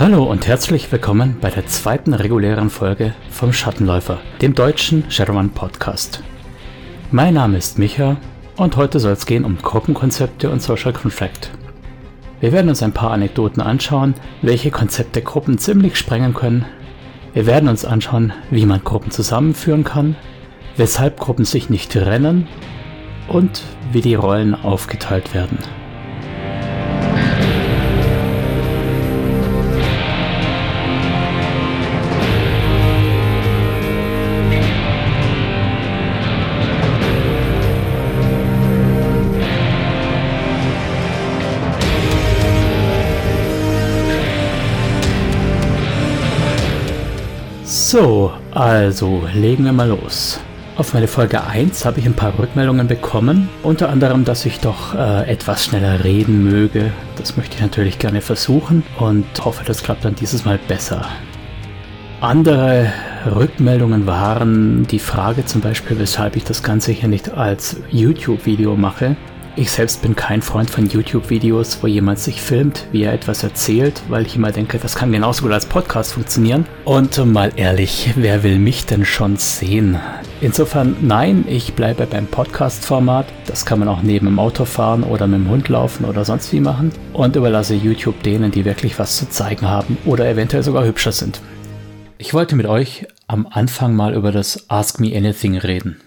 Hallo und herzlich willkommen bei der zweiten regulären Folge vom Schattenläufer, dem deutschen Shadowrun Podcast. Mein Name ist Micha und heute soll es gehen um Gruppenkonzepte und Social Contract. Wir werden uns ein paar Anekdoten anschauen, welche Konzepte Gruppen ziemlich sprengen können. Wir werden uns anschauen, wie man Gruppen zusammenführen kann, weshalb Gruppen sich nicht trennen und wie die Rollen aufgeteilt werden. So, also legen wir mal los. Auf meine Folge 1 habe ich ein paar Rückmeldungen bekommen, unter anderem, dass ich doch äh, etwas schneller reden möge. Das möchte ich natürlich gerne versuchen und hoffe, das klappt dann dieses Mal besser. Andere Rückmeldungen waren die Frage zum Beispiel, weshalb ich das Ganze hier nicht als YouTube-Video mache, ich selbst bin kein Freund von YouTube-Videos, wo jemand sich filmt, wie er etwas erzählt, weil ich immer denke, das kann genauso gut als Podcast funktionieren. Und mal ehrlich, wer will mich denn schon sehen? Insofern, nein, ich bleibe beim Podcast-Format. Das kann man auch neben dem Auto fahren oder mit dem Hund laufen oder sonst wie machen. Und überlasse YouTube denen, die wirklich was zu zeigen haben oder eventuell sogar hübscher sind. Ich wollte mit euch am Anfang mal über das Ask Me Anything reden.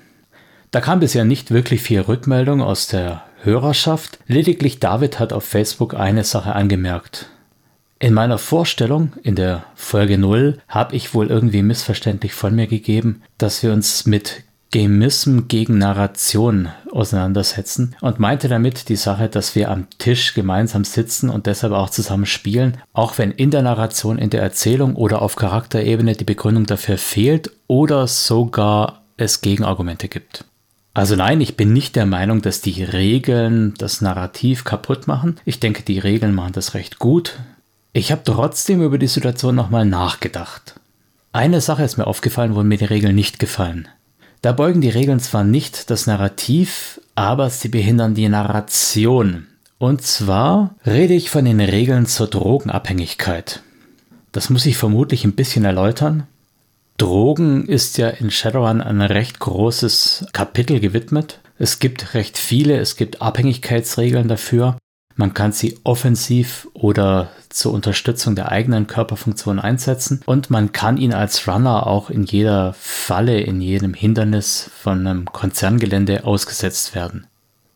Da kam bisher nicht wirklich viel Rückmeldung aus der Hörerschaft. Lediglich David hat auf Facebook eine Sache angemerkt. In meiner Vorstellung, in der Folge 0, habe ich wohl irgendwie missverständlich von mir gegeben, dass wir uns mit Gamism gegen Narration auseinandersetzen und meinte damit die Sache, dass wir am Tisch gemeinsam sitzen und deshalb auch zusammen spielen, auch wenn in der Narration, in der Erzählung oder auf Charakterebene die Begründung dafür fehlt oder sogar es Gegenargumente gibt. Also nein, ich bin nicht der Meinung, dass die Regeln das Narrativ kaputt machen. Ich denke, die Regeln machen das recht gut. Ich habe trotzdem über die Situation nochmal nachgedacht. Eine Sache ist mir aufgefallen, wo mir die Regeln nicht gefallen. Da beugen die Regeln zwar nicht das Narrativ, aber sie behindern die Narration. Und zwar rede ich von den Regeln zur Drogenabhängigkeit. Das muss ich vermutlich ein bisschen erläutern. Drogen ist ja in Shadowrun ein recht großes Kapitel gewidmet. Es gibt recht viele, es gibt Abhängigkeitsregeln dafür. Man kann sie offensiv oder zur Unterstützung der eigenen Körperfunktion einsetzen und man kann ihn als Runner auch in jeder Falle, in jedem Hindernis von einem Konzerngelände ausgesetzt werden.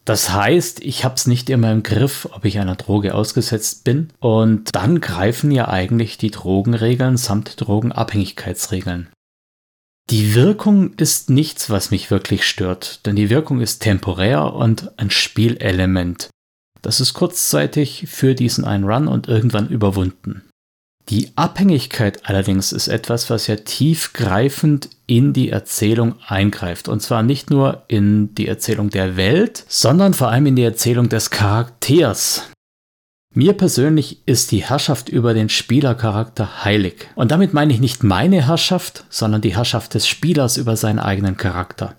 Das heißt, ich habe es nicht immer im Griff, ob ich einer Droge ausgesetzt bin und dann greifen ja eigentlich die Drogenregeln samt Drogenabhängigkeitsregeln. Die Wirkung ist nichts, was mich wirklich stört, denn die Wirkung ist temporär und ein Spielelement. Das ist kurzzeitig für diesen einen Run und irgendwann überwunden. Die Abhängigkeit allerdings ist etwas, was ja tiefgreifend in die Erzählung eingreift. Und zwar nicht nur in die Erzählung der Welt, sondern vor allem in die Erzählung des Charakters. Mir persönlich ist die Herrschaft über den Spielercharakter heilig. Und damit meine ich nicht meine Herrschaft, sondern die Herrschaft des Spielers über seinen eigenen Charakter.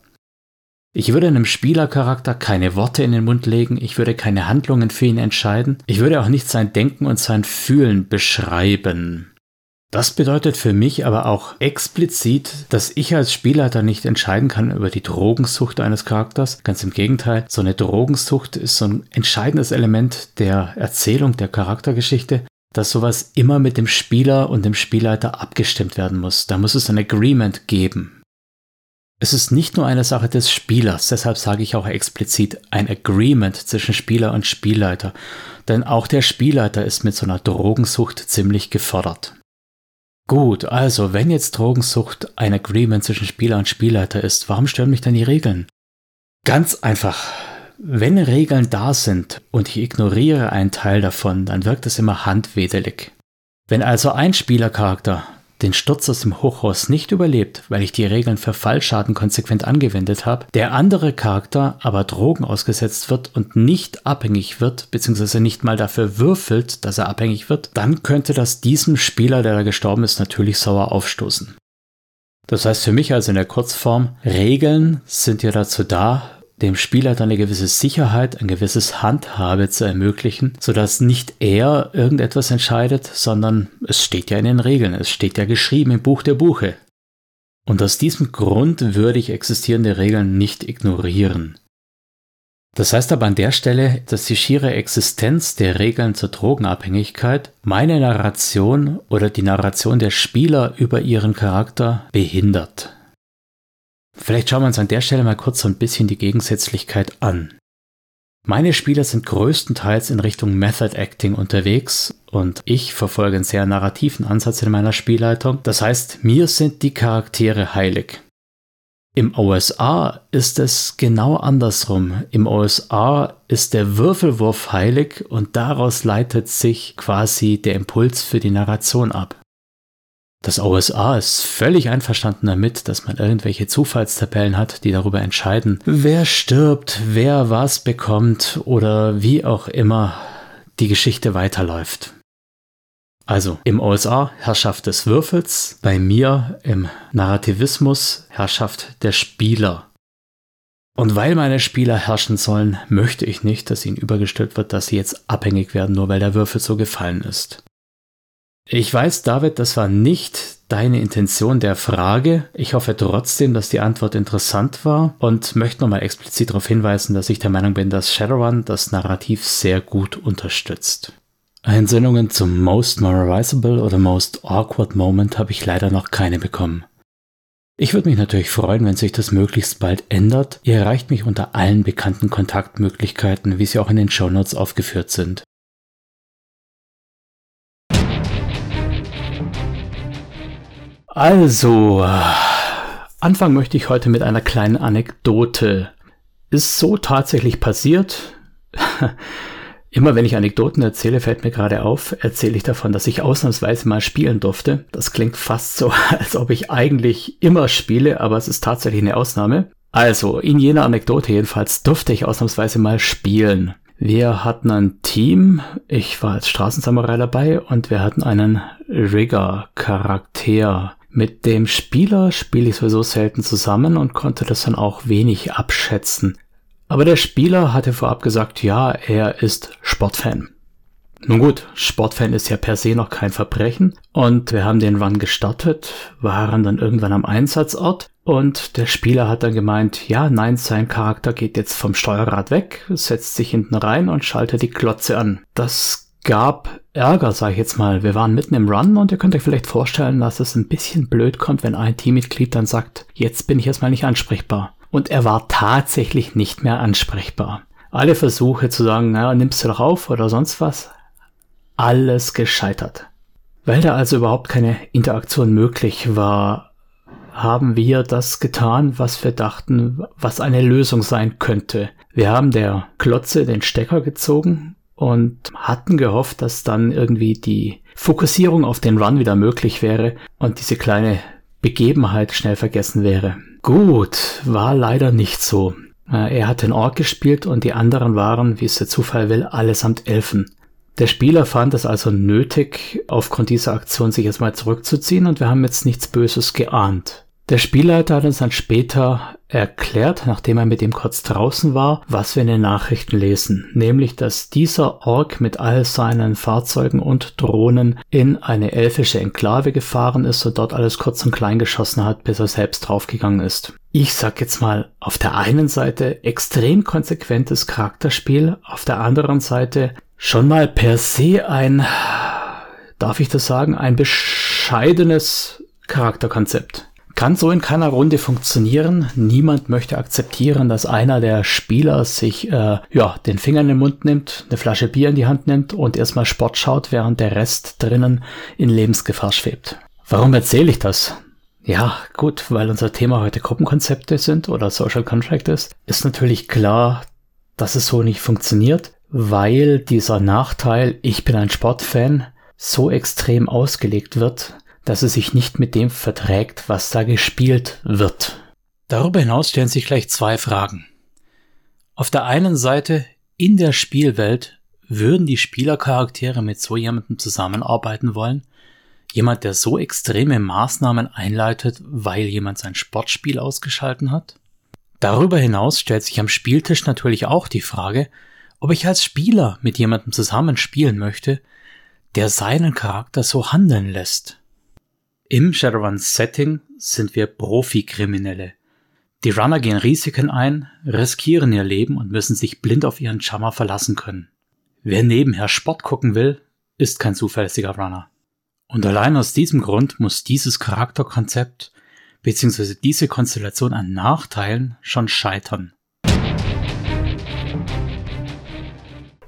Ich würde einem Spielercharakter keine Worte in den Mund legen, ich würde keine Handlungen für ihn entscheiden, ich würde auch nicht sein Denken und sein Fühlen beschreiben. Das bedeutet für mich aber auch explizit, dass ich als Spielleiter nicht entscheiden kann über die Drogensucht eines Charakters. Ganz im Gegenteil, so eine Drogensucht ist so ein entscheidendes Element der Erzählung, der Charaktergeschichte, dass sowas immer mit dem Spieler und dem Spielleiter abgestimmt werden muss. Da muss es ein Agreement geben. Es ist nicht nur eine Sache des Spielers, deshalb sage ich auch explizit ein Agreement zwischen Spieler und Spielleiter, denn auch der Spielleiter ist mit so einer Drogensucht ziemlich gefordert. Gut, also wenn jetzt Drogensucht ein Agreement zwischen Spieler und Spielleiter ist, warum stören mich dann die Regeln? Ganz einfach. Wenn Regeln da sind und ich ignoriere einen Teil davon, dann wirkt es immer handwedelig. Wenn also ein Spielercharakter den Sturz aus dem Hochhaus nicht überlebt, weil ich die Regeln für Fallschaden konsequent angewendet habe, der andere Charakter aber Drogen ausgesetzt wird und nicht abhängig wird, beziehungsweise nicht mal dafür würfelt, dass er abhängig wird, dann könnte das diesem Spieler, der da gestorben ist, natürlich sauer aufstoßen. Das heißt für mich also in der Kurzform, Regeln sind ja dazu da, dem Spieler dann eine gewisse Sicherheit, ein gewisses Handhabe zu ermöglichen, sodass nicht er irgendetwas entscheidet, sondern es steht ja in den Regeln, es steht ja geschrieben im Buch der Buche. Und aus diesem Grund würde ich existierende Regeln nicht ignorieren. Das heißt aber an der Stelle, dass die schiere Existenz der Regeln zur Drogenabhängigkeit meine Narration oder die Narration der Spieler über ihren Charakter behindert. Vielleicht schauen wir uns an der Stelle mal kurz so ein bisschen die Gegensätzlichkeit an. Meine Spieler sind größtenteils in Richtung Method Acting unterwegs und ich verfolge einen sehr narrativen Ansatz in meiner Spielleitung. Das heißt, mir sind die Charaktere heilig. Im OSA ist es genau andersrum. Im OSA ist der Würfelwurf heilig und daraus leitet sich quasi der Impuls für die Narration ab. Das OSA ist völlig einverstanden damit, dass man irgendwelche Zufallstabellen hat, die darüber entscheiden, wer stirbt, wer was bekommt oder wie auch immer die Geschichte weiterläuft. Also im OSA Herrschaft des Würfels, bei mir im Narrativismus Herrschaft der Spieler. Und weil meine Spieler herrschen sollen, möchte ich nicht, dass ihnen übergestellt wird, dass sie jetzt abhängig werden, nur weil der Würfel so gefallen ist. Ich weiß, David, das war nicht deine Intention der Frage. Ich hoffe trotzdem, dass die Antwort interessant war und möchte nochmal explizit darauf hinweisen, dass ich der Meinung bin, dass Shadowrun das Narrativ sehr gut unterstützt. Einsendungen zum Most Memorizable oder Most Awkward Moment habe ich leider noch keine bekommen. Ich würde mich natürlich freuen, wenn sich das möglichst bald ändert. Ihr erreicht mich unter allen bekannten Kontaktmöglichkeiten, wie sie auch in den Shownotes aufgeführt sind. Also, anfangen möchte ich heute mit einer kleinen Anekdote. Ist so tatsächlich passiert. Immer wenn ich Anekdoten erzähle, fällt mir gerade auf, erzähle ich davon, dass ich ausnahmsweise mal spielen durfte. Das klingt fast so, als ob ich eigentlich immer spiele, aber es ist tatsächlich eine Ausnahme. Also, in jener Anekdote jedenfalls durfte ich ausnahmsweise mal spielen. Wir hatten ein Team, ich war als Straßensamurai dabei und wir hatten einen Rigger-Charakter. Mit dem Spieler spiele ich sowieso selten zusammen und konnte das dann auch wenig abschätzen. Aber der Spieler hatte vorab gesagt, ja, er ist Sportfan. Nun gut, Sportfan ist ja per se noch kein Verbrechen und wir haben den Run gestartet, waren dann irgendwann am Einsatzort und der Spieler hat dann gemeint, ja, nein, sein Charakter geht jetzt vom Steuerrad weg, setzt sich hinten rein und schaltet die Klotze an. Das gab Ärger, sage ich jetzt mal. Wir waren mitten im Run und ihr könnt euch vielleicht vorstellen, dass es ein bisschen blöd kommt, wenn ein Teammitglied dann sagt, jetzt bin ich erstmal nicht ansprechbar. Und er war tatsächlich nicht mehr ansprechbar. Alle Versuche zu sagen, naja, nimmst du doch auf oder sonst was, alles gescheitert. Weil da also überhaupt keine Interaktion möglich war, haben wir das getan, was wir dachten, was eine Lösung sein könnte. Wir haben der Klotze den Stecker gezogen und hatten gehofft, dass dann irgendwie die Fokussierung auf den Run wieder möglich wäre und diese kleine Begebenheit schnell vergessen wäre. Gut, war leider nicht so. Äh, er hat den Ork gespielt und die anderen waren, wie es der Zufall will, allesamt Elfen. Der Spieler fand es also nötig, aufgrund dieser Aktion sich jetzt mal zurückzuziehen und wir haben jetzt nichts Böses geahnt. Der Spielleiter hat uns dann später erklärt, nachdem er mit ihm kurz draußen war, was wir in den Nachrichten lesen, nämlich dass dieser Ork mit all seinen Fahrzeugen und Drohnen in eine elfische Enklave gefahren ist und dort alles kurz und klein geschossen hat, bis er selbst draufgegangen ist. Ich sag jetzt mal, auf der einen Seite extrem konsequentes Charakterspiel, auf der anderen Seite schon mal per se ein, darf ich das sagen, ein bescheidenes Charakterkonzept kann so in keiner Runde funktionieren. Niemand möchte akzeptieren, dass einer der Spieler sich äh, ja den Finger in den Mund nimmt, eine Flasche Bier in die Hand nimmt und erstmal Sport schaut, während der Rest drinnen in Lebensgefahr schwebt. Warum erzähle ich das? Ja, gut, weil unser Thema heute Gruppenkonzepte sind oder Social Contract ist, ist natürlich klar, dass es so nicht funktioniert, weil dieser Nachteil, ich bin ein Sportfan, so extrem ausgelegt wird, dass es sich nicht mit dem verträgt, was da gespielt wird. Darüber hinaus stellen sich gleich zwei Fragen. Auf der einen Seite, in der Spielwelt würden die Spielercharaktere mit so jemandem zusammenarbeiten wollen? Jemand, der so extreme Maßnahmen einleitet, weil jemand sein Sportspiel ausgeschalten hat? Darüber hinaus stellt sich am Spieltisch natürlich auch die Frage, ob ich als Spieler mit jemandem zusammen spielen möchte, der seinen Charakter so handeln lässt. Im Shadowrun-Setting sind wir Profikriminelle. Die Runner gehen Risiken ein, riskieren ihr Leben und müssen sich blind auf ihren Chammer verlassen können. Wer nebenher Sport gucken will, ist kein zuverlässiger Runner. Und allein aus diesem Grund muss dieses Charakterkonzept bzw. diese Konstellation an Nachteilen schon scheitern.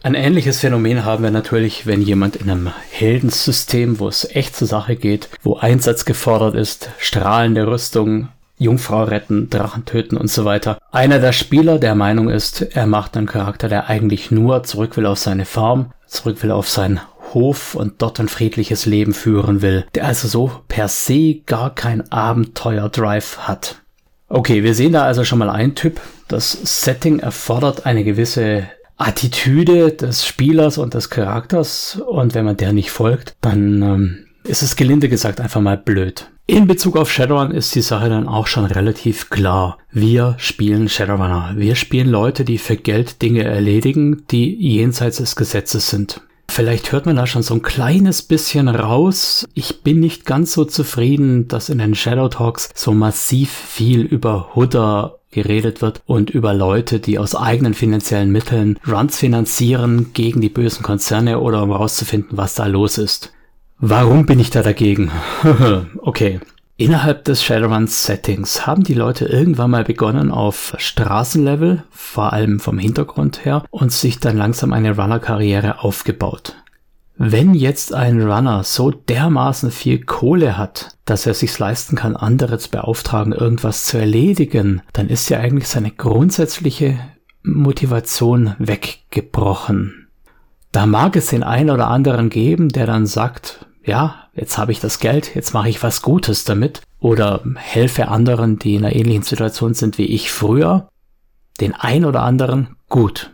Ein ähnliches Phänomen haben wir natürlich, wenn jemand in einem Heldensystem, wo es echt zur Sache geht, wo Einsatz gefordert ist, strahlende Rüstung, Jungfrau retten, Drachen töten und so weiter. Einer der Spieler der Meinung ist, er macht einen Charakter, der eigentlich nur zurück will auf seine Farm, zurück will auf sein Hof und dort ein friedliches Leben führen will, der also so per se gar kein Abenteuer-Drive hat. Okay, wir sehen da also schon mal einen Typ. Das Setting erfordert eine gewisse Attitüde des Spielers und des Charakters und wenn man der nicht folgt, dann ähm, ist es gelinde gesagt einfach mal blöd. In Bezug auf Shadowrun ist die Sache dann auch schon relativ klar. Wir spielen Shadowrunner. Wir spielen Leute, die für Geld Dinge erledigen, die jenseits des Gesetzes sind. Vielleicht hört man da schon so ein kleines bisschen raus. Ich bin nicht ganz so zufrieden, dass in den Shadow Talks so massiv viel über Hooder geredet wird und über Leute, die aus eigenen finanziellen Mitteln Runs finanzieren gegen die bösen Konzerne oder um herauszufinden, was da los ist. Warum bin ich da dagegen? okay. Innerhalb des Shadowrun-Settings haben die Leute irgendwann mal begonnen auf Straßenlevel, vor allem vom Hintergrund her, und sich dann langsam eine Runner-Karriere aufgebaut. Wenn jetzt ein Runner so dermaßen viel Kohle hat, dass er sich leisten kann, andere zu beauftragen, irgendwas zu erledigen, dann ist ja eigentlich seine grundsätzliche Motivation weggebrochen. Da mag es den einen oder anderen geben, der dann sagt, ja, jetzt habe ich das Geld, jetzt mache ich was Gutes damit oder helfe anderen, die in einer ähnlichen Situation sind wie ich früher, den ein oder anderen gut.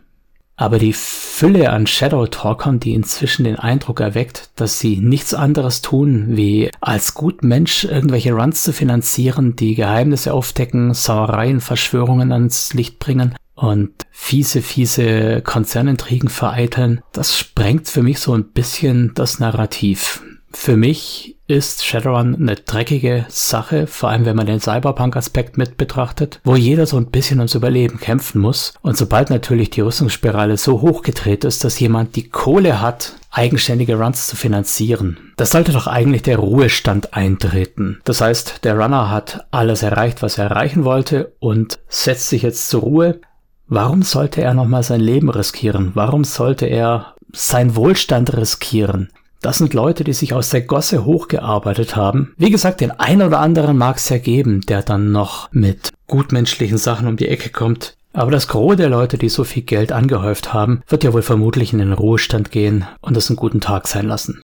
Aber die Fülle an Shadow Talkern, die inzwischen den Eindruck erweckt, dass sie nichts anderes tun, wie als gut Mensch irgendwelche Runs zu finanzieren, die Geheimnisse aufdecken, Sauereien, Verschwörungen ans Licht bringen und fiese, fiese Konzernintrigen vereiteln, das sprengt für mich so ein bisschen das Narrativ. Für mich ist Shadowrun eine dreckige Sache, vor allem wenn man den Cyberpunk-Aspekt mit betrachtet, wo jeder so ein bisschen ums Überleben kämpfen muss. Und sobald natürlich die Rüstungsspirale so hochgedreht ist, dass jemand die Kohle hat, eigenständige Runs zu finanzieren, das sollte doch eigentlich der Ruhestand eintreten. Das heißt, der Runner hat alles erreicht, was er erreichen wollte und setzt sich jetzt zur Ruhe. Warum sollte er nochmal sein Leben riskieren? Warum sollte er sein Wohlstand riskieren? Das sind Leute, die sich aus der Gosse hochgearbeitet haben. Wie gesagt, den einen oder anderen mag es ja geben, der dann noch mit gutmenschlichen Sachen um die Ecke kommt. Aber das Gros der Leute, die so viel Geld angehäuft haben, wird ja wohl vermutlich in den Ruhestand gehen und es einen guten Tag sein lassen.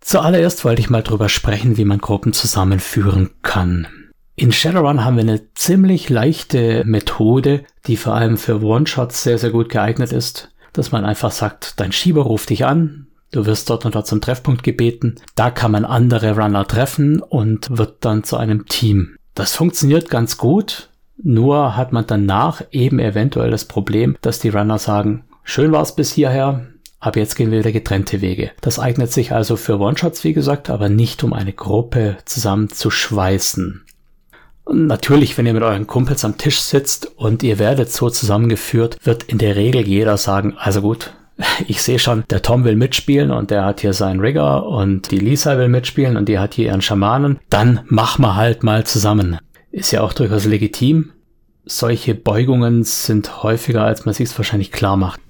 Zuallererst wollte ich mal drüber sprechen, wie man Gruppen zusammenführen kann. In Shadowrun haben wir eine ziemlich leichte Methode, die vor allem für One-Shots sehr, sehr gut geeignet ist dass man einfach sagt, dein Schieber ruft dich an, du wirst dort und dort zum Treffpunkt gebeten, da kann man andere Runner treffen und wird dann zu einem Team. Das funktioniert ganz gut, nur hat man danach eben eventuell das Problem, dass die Runner sagen, schön war es bis hierher, ab jetzt gehen wir wieder getrennte Wege. Das eignet sich also für One-Shots, wie gesagt, aber nicht um eine Gruppe zusammen zu schweißen. Natürlich, wenn ihr mit euren Kumpels am Tisch sitzt und ihr werdet so zusammengeführt, wird in der Regel jeder sagen, also gut, ich sehe schon, der Tom will mitspielen und der hat hier seinen Rigger und die Lisa will mitspielen und die hat hier ihren Schamanen. Dann mach mal halt mal zusammen. Ist ja auch durchaus legitim. Solche Beugungen sind häufiger, als man sich's wahrscheinlich klar macht.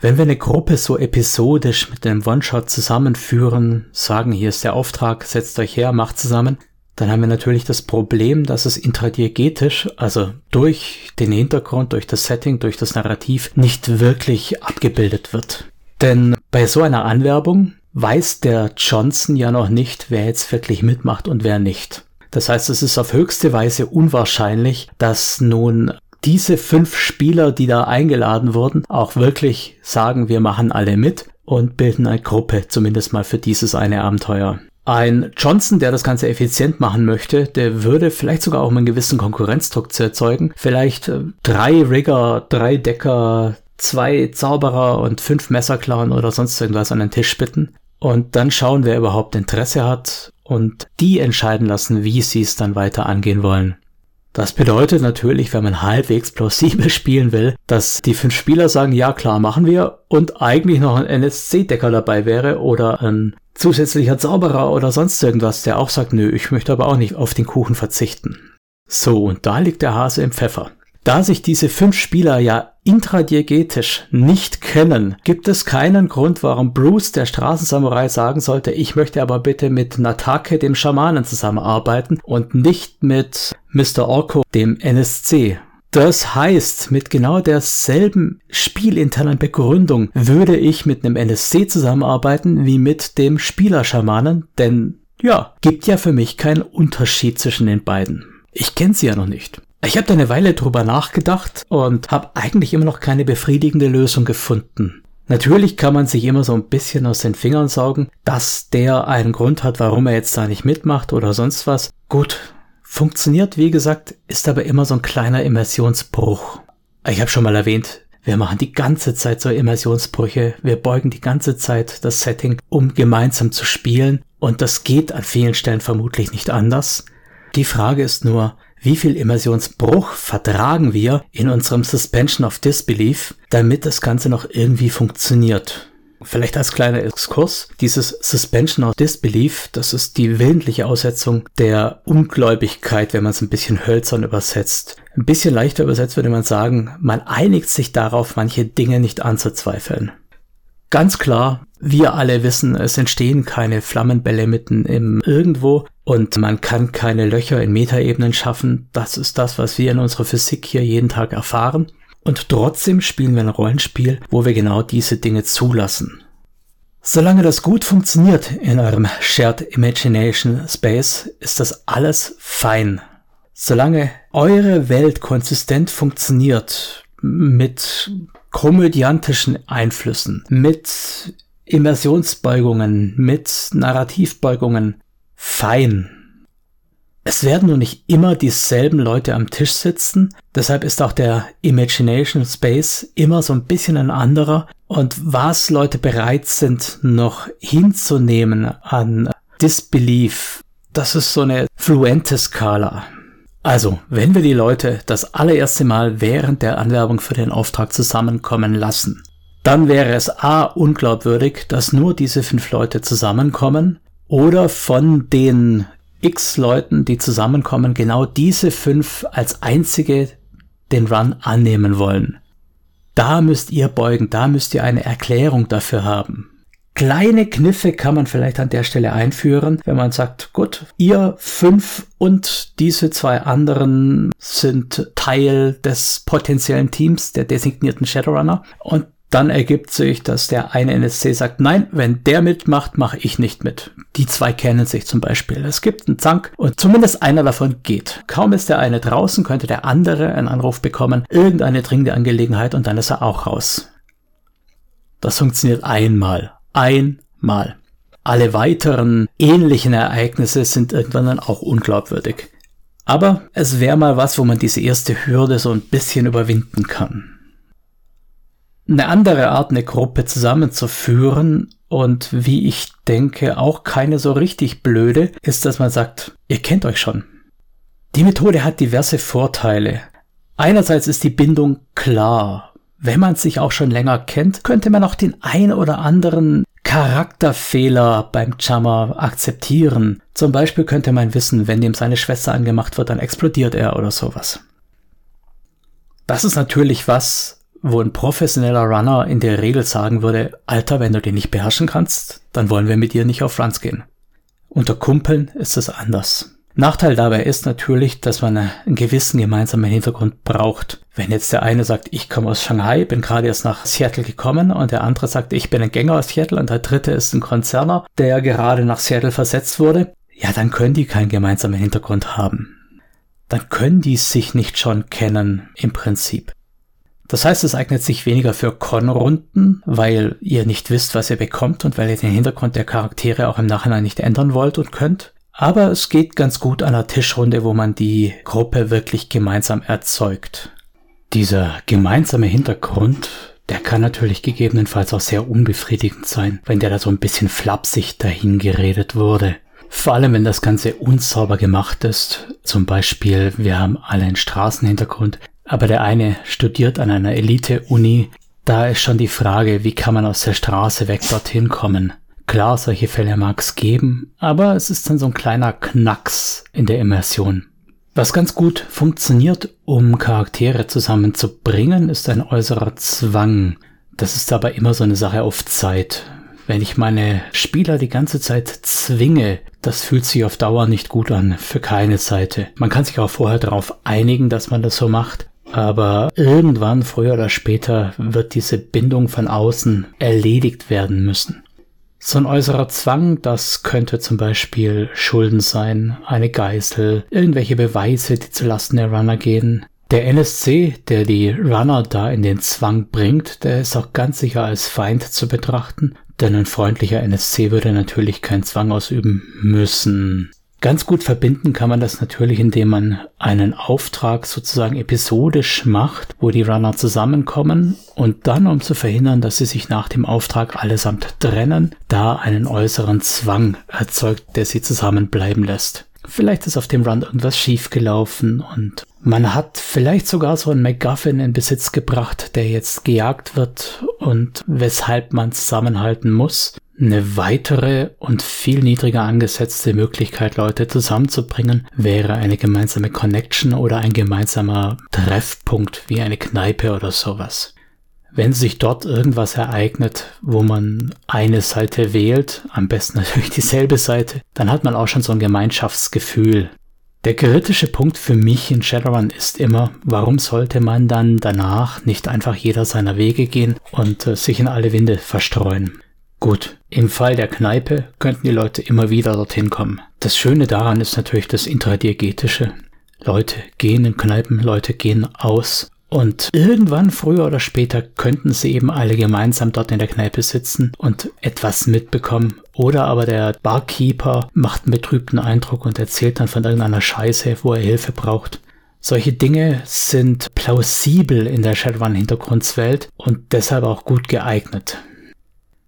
Wenn wir eine Gruppe so episodisch mit einem One-Shot zusammenführen, sagen, hier ist der Auftrag, setzt euch her, macht zusammen, dann haben wir natürlich das Problem, dass es intradiegetisch, also durch den Hintergrund, durch das Setting, durch das Narrativ nicht wirklich abgebildet wird. Denn bei so einer Anwerbung weiß der Johnson ja noch nicht, wer jetzt wirklich mitmacht und wer nicht. Das heißt, es ist auf höchste Weise unwahrscheinlich, dass nun diese fünf Spieler, die da eingeladen wurden, auch wirklich sagen, wir machen alle mit und bilden eine Gruppe, zumindest mal für dieses eine Abenteuer. Ein Johnson, der das Ganze effizient machen möchte, der würde vielleicht sogar auch einen gewissen Konkurrenzdruck zu erzeugen, vielleicht äh, drei Rigger, drei Decker, zwei Zauberer und fünf Messerklauen oder sonst irgendwas an den Tisch bitten und dann schauen, wer überhaupt Interesse hat und die entscheiden lassen, wie sie es dann weiter angehen wollen. Das bedeutet natürlich, wenn man halbwegs plausibel spielen will, dass die fünf Spieler sagen, ja klar, machen wir und eigentlich noch ein NSC-Decker dabei wäre oder ein zusätzlicher Zauberer oder sonst irgendwas, der auch sagt, nö, ich möchte aber auch nicht auf den Kuchen verzichten. So, und da liegt der Hase im Pfeffer. Da sich diese fünf Spieler ja intradiegetisch nicht kennen, gibt es keinen Grund, warum Bruce, der Straßensamurai, sagen sollte, ich möchte aber bitte mit Natake, dem Schamanen, zusammenarbeiten und nicht mit Mr. Orko, dem NSC. Das heißt, mit genau derselben spielinternen Begründung würde ich mit einem NSC zusammenarbeiten wie mit dem Spielerschamanen, denn ja, gibt ja für mich keinen Unterschied zwischen den beiden. Ich kenne sie ja noch nicht. Ich habe da eine Weile drüber nachgedacht und habe eigentlich immer noch keine befriedigende Lösung gefunden. Natürlich kann man sich immer so ein bisschen aus den Fingern saugen, dass der einen Grund hat, warum er jetzt da nicht mitmacht oder sonst was. Gut, funktioniert wie gesagt, ist aber immer so ein kleiner Immersionsbruch. Ich habe schon mal erwähnt, wir machen die ganze Zeit so Immersionsbrüche, wir beugen die ganze Zeit das Setting, um gemeinsam zu spielen und das geht an vielen Stellen vermutlich nicht anders. Die Frage ist nur, wie viel Immersionsbruch vertragen wir in unserem Suspension of Disbelief, damit das Ganze noch irgendwie funktioniert. Vielleicht als kleiner Exkurs, dieses Suspension of Disbelief, das ist die willentliche Aussetzung der Ungläubigkeit, wenn man es ein bisschen hölzern übersetzt. Ein bisschen leichter übersetzt würde man sagen, man einigt sich darauf, manche Dinge nicht anzuzweifeln. Ganz klar, wir alle wissen, es entstehen keine Flammenbälle mitten im Irgendwo und man kann keine Löcher in Metaebenen schaffen. Das ist das, was wir in unserer Physik hier jeden Tag erfahren. Und trotzdem spielen wir ein Rollenspiel, wo wir genau diese Dinge zulassen. Solange das gut funktioniert in eurem Shared Imagination Space, ist das alles fein. Solange eure Welt konsistent funktioniert, mit komödiantischen Einflüssen, mit Immersionsbeugungen, mit Narrativbeugungen, fein. Es werden nur nicht immer dieselben Leute am Tisch sitzen, deshalb ist auch der Imagination Space immer so ein bisschen ein anderer und was Leute bereit sind noch hinzunehmen an Disbelief, das ist so eine fluente Skala. Also, wenn wir die Leute das allererste Mal während der Anwerbung für den Auftrag zusammenkommen lassen, dann wäre es a unglaubwürdig, dass nur diese fünf Leute zusammenkommen oder von den x Leuten, die zusammenkommen, genau diese fünf als einzige den Run annehmen wollen. Da müsst ihr beugen, da müsst ihr eine Erklärung dafür haben. Kleine Kniffe kann man vielleicht an der Stelle einführen, wenn man sagt, gut, ihr fünf und diese zwei anderen sind Teil des potenziellen Teams der designierten Shadowrunner und dann ergibt sich, dass der eine NSC sagt, nein, wenn der mitmacht, mache ich nicht mit. Die zwei kennen sich zum Beispiel. Es gibt einen Zank und zumindest einer davon geht. Kaum ist der eine draußen, könnte der andere einen Anruf bekommen, irgendeine dringende Angelegenheit und dann ist er auch raus. Das funktioniert einmal. Einmal. Alle weiteren ähnlichen Ereignisse sind irgendwann dann auch unglaubwürdig. Aber es wäre mal was, wo man diese erste Hürde so ein bisschen überwinden kann eine andere Art, eine Gruppe zusammenzuführen und wie ich denke, auch keine so richtig blöde, ist, dass man sagt, ihr kennt euch schon. Die Methode hat diverse Vorteile. Einerseits ist die Bindung klar. Wenn man sich auch schon länger kennt, könnte man auch den ein oder anderen Charakterfehler beim Jammer akzeptieren. Zum Beispiel könnte man wissen, wenn dem seine Schwester angemacht wird, dann explodiert er oder sowas. Das ist natürlich was, wo ein professioneller Runner in der Regel sagen würde, Alter, wenn du den nicht beherrschen kannst, dann wollen wir mit dir nicht auf Runs gehen. Unter Kumpeln ist es anders. Nachteil dabei ist natürlich, dass man einen gewissen gemeinsamen Hintergrund braucht. Wenn jetzt der eine sagt, ich komme aus Shanghai, bin gerade erst nach Seattle gekommen und der andere sagt, ich bin ein Gänger aus Seattle und der dritte ist ein Konzerner, der gerade nach Seattle versetzt wurde, ja, dann können die keinen gemeinsamen Hintergrund haben. Dann können die sich nicht schon kennen im Prinzip. Das heißt, es eignet sich weniger für Con-Runden, weil ihr nicht wisst, was ihr bekommt und weil ihr den Hintergrund der Charaktere auch im Nachhinein nicht ändern wollt und könnt. Aber es geht ganz gut an einer Tischrunde, wo man die Gruppe wirklich gemeinsam erzeugt. Dieser gemeinsame Hintergrund, der kann natürlich gegebenenfalls auch sehr unbefriedigend sein, wenn der da so ein bisschen flapsig dahingeredet wurde. Vor allem, wenn das Ganze unsauber gemacht ist. Zum Beispiel, wir haben alle einen Straßenhintergrund, aber der eine studiert an einer Elite-Uni. Da ist schon die Frage, wie kann man aus der Straße weg dorthin kommen? Klar, solche Fälle mag es geben, aber es ist dann so ein kleiner Knacks in der Immersion. Was ganz gut funktioniert, um Charaktere zusammenzubringen, ist ein äußerer Zwang. Das ist aber immer so eine Sache auf Zeit. Wenn ich meine Spieler die ganze Zeit zwinge, das fühlt sich auf Dauer nicht gut an, für keine Seite. Man kann sich auch vorher darauf einigen, dass man das so macht, aber irgendwann, früher oder später, wird diese Bindung von außen erledigt werden müssen. So ein äußerer Zwang, das könnte zum Beispiel Schulden sein, eine Geißel, irgendwelche Beweise, die zulasten der Runner gehen. Der NSC, der die Runner da in den Zwang bringt, der ist auch ganz sicher als Feind zu betrachten denn ein freundlicher NSC würde natürlich keinen Zwang ausüben müssen. Ganz gut verbinden kann man das natürlich, indem man einen Auftrag sozusagen episodisch macht, wo die Runner zusammenkommen und dann, um zu verhindern, dass sie sich nach dem Auftrag allesamt trennen, da einen äußeren Zwang erzeugt, der sie zusammenbleiben lässt. Vielleicht ist auf dem Run irgendwas schiefgelaufen und man hat vielleicht sogar so einen MacGuffin in Besitz gebracht, der jetzt gejagt wird und weshalb man zusammenhalten muss. Eine weitere und viel niedriger angesetzte Möglichkeit, Leute zusammenzubringen, wäre eine gemeinsame Connection oder ein gemeinsamer Treffpunkt wie eine Kneipe oder sowas. Wenn sich dort irgendwas ereignet, wo man eine Seite wählt, am besten natürlich dieselbe Seite, dann hat man auch schon so ein Gemeinschaftsgefühl. Der kritische Punkt für mich in Shadowrun ist immer, warum sollte man dann danach nicht einfach jeder seiner Wege gehen und äh, sich in alle Winde verstreuen? Gut, im Fall der Kneipe könnten die Leute immer wieder dorthin kommen. Das Schöne daran ist natürlich das Intradiegetische. Leute gehen in Kneipen, Leute gehen aus und irgendwann, früher oder später, könnten sie eben alle gemeinsam dort in der Kneipe sitzen und etwas mitbekommen. Oder aber der Barkeeper macht einen betrübten Eindruck und erzählt dann von irgendeiner Scheiße, wo er Hilfe braucht. Solche Dinge sind plausibel in der Shadowrun-Hintergrundswelt und deshalb auch gut geeignet.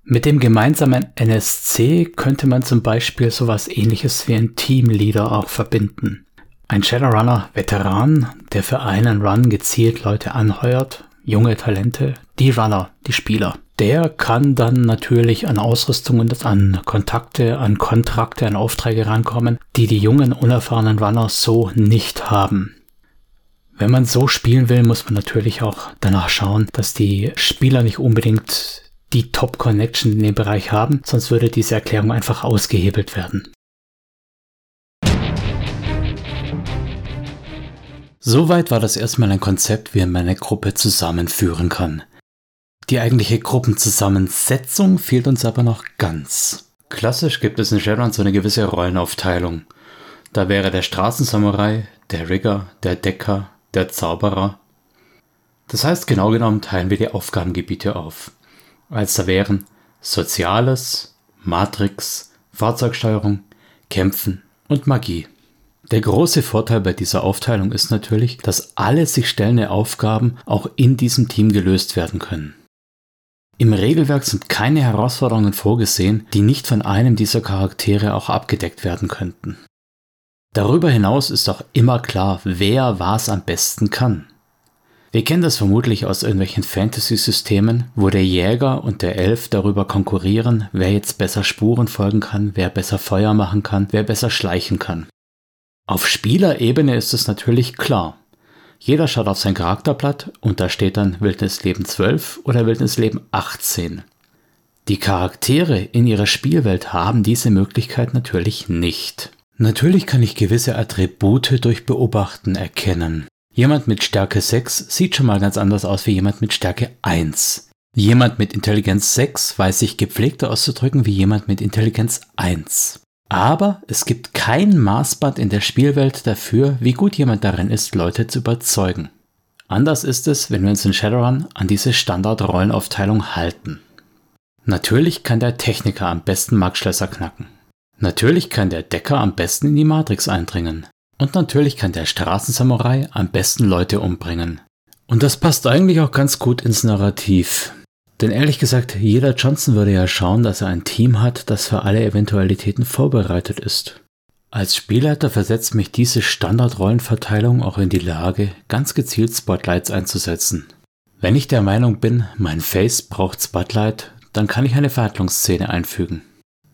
Mit dem gemeinsamen NSC könnte man zum Beispiel sowas ähnliches wie ein Teamleader auch verbinden. Ein Shadowrunner-Veteran, der für einen Run gezielt Leute anheuert, junge Talente, die Runner, die Spieler. Der kann dann natürlich an Ausrüstung und an Kontakte, an Kontrakte, an Aufträge rankommen, die die jungen, unerfahrenen Runner so nicht haben. Wenn man so spielen will, muss man natürlich auch danach schauen, dass die Spieler nicht unbedingt die Top-Connection in dem Bereich haben, sonst würde diese Erklärung einfach ausgehebelt werden. Soweit war das erstmal ein Konzept, wie man eine Gruppe zusammenführen kann. Die eigentliche Gruppenzusammensetzung fehlt uns aber noch ganz. Klassisch gibt es in Shadowrun so eine gewisse Rollenaufteilung. Da wäre der Straßensamurai, der Rigger, der Decker, der Zauberer. Das heißt, genau genommen teilen wir die Aufgabengebiete auf. Als da wären Soziales, Matrix, Fahrzeugsteuerung, Kämpfen und Magie. Der große Vorteil bei dieser Aufteilung ist natürlich, dass alle sich stellende Aufgaben auch in diesem Team gelöst werden können. Im Regelwerk sind keine Herausforderungen vorgesehen, die nicht von einem dieser Charaktere auch abgedeckt werden könnten. Darüber hinaus ist auch immer klar, wer was am besten kann. Wir kennen das vermutlich aus irgendwelchen Fantasy-Systemen, wo der Jäger und der Elf darüber konkurrieren, wer jetzt besser Spuren folgen kann, wer besser Feuer machen kann, wer besser schleichen kann. Auf Spielerebene ist es natürlich klar. Jeder schaut auf sein Charakterblatt und da steht dann Wildnisleben 12 oder Wildnisleben 18. Die Charaktere in ihrer Spielwelt haben diese Möglichkeit natürlich nicht. Natürlich kann ich gewisse Attribute durch Beobachten erkennen. Jemand mit Stärke 6 sieht schon mal ganz anders aus wie jemand mit Stärke 1. Jemand mit Intelligenz 6 weiß sich gepflegter auszudrücken wie jemand mit Intelligenz 1. Aber es gibt kein Maßband in der Spielwelt dafür, wie gut jemand darin ist, Leute zu überzeugen. Anders ist es, wenn wir uns in Shadowrun an diese Standard-Rollenaufteilung halten. Natürlich kann der Techniker am besten Marktschlösser knacken. Natürlich kann der Decker am besten in die Matrix eindringen. Und natürlich kann der Straßensamurai am besten Leute umbringen. Und das passt eigentlich auch ganz gut ins Narrativ. Denn ehrlich gesagt, jeder Johnson würde ja schauen, dass er ein Team hat, das für alle Eventualitäten vorbereitet ist. Als Spielleiter versetzt mich diese Standardrollenverteilung auch in die Lage, ganz gezielt Spotlights einzusetzen. Wenn ich der Meinung bin, mein Face braucht Spotlight, dann kann ich eine Verhandlungsszene einfügen.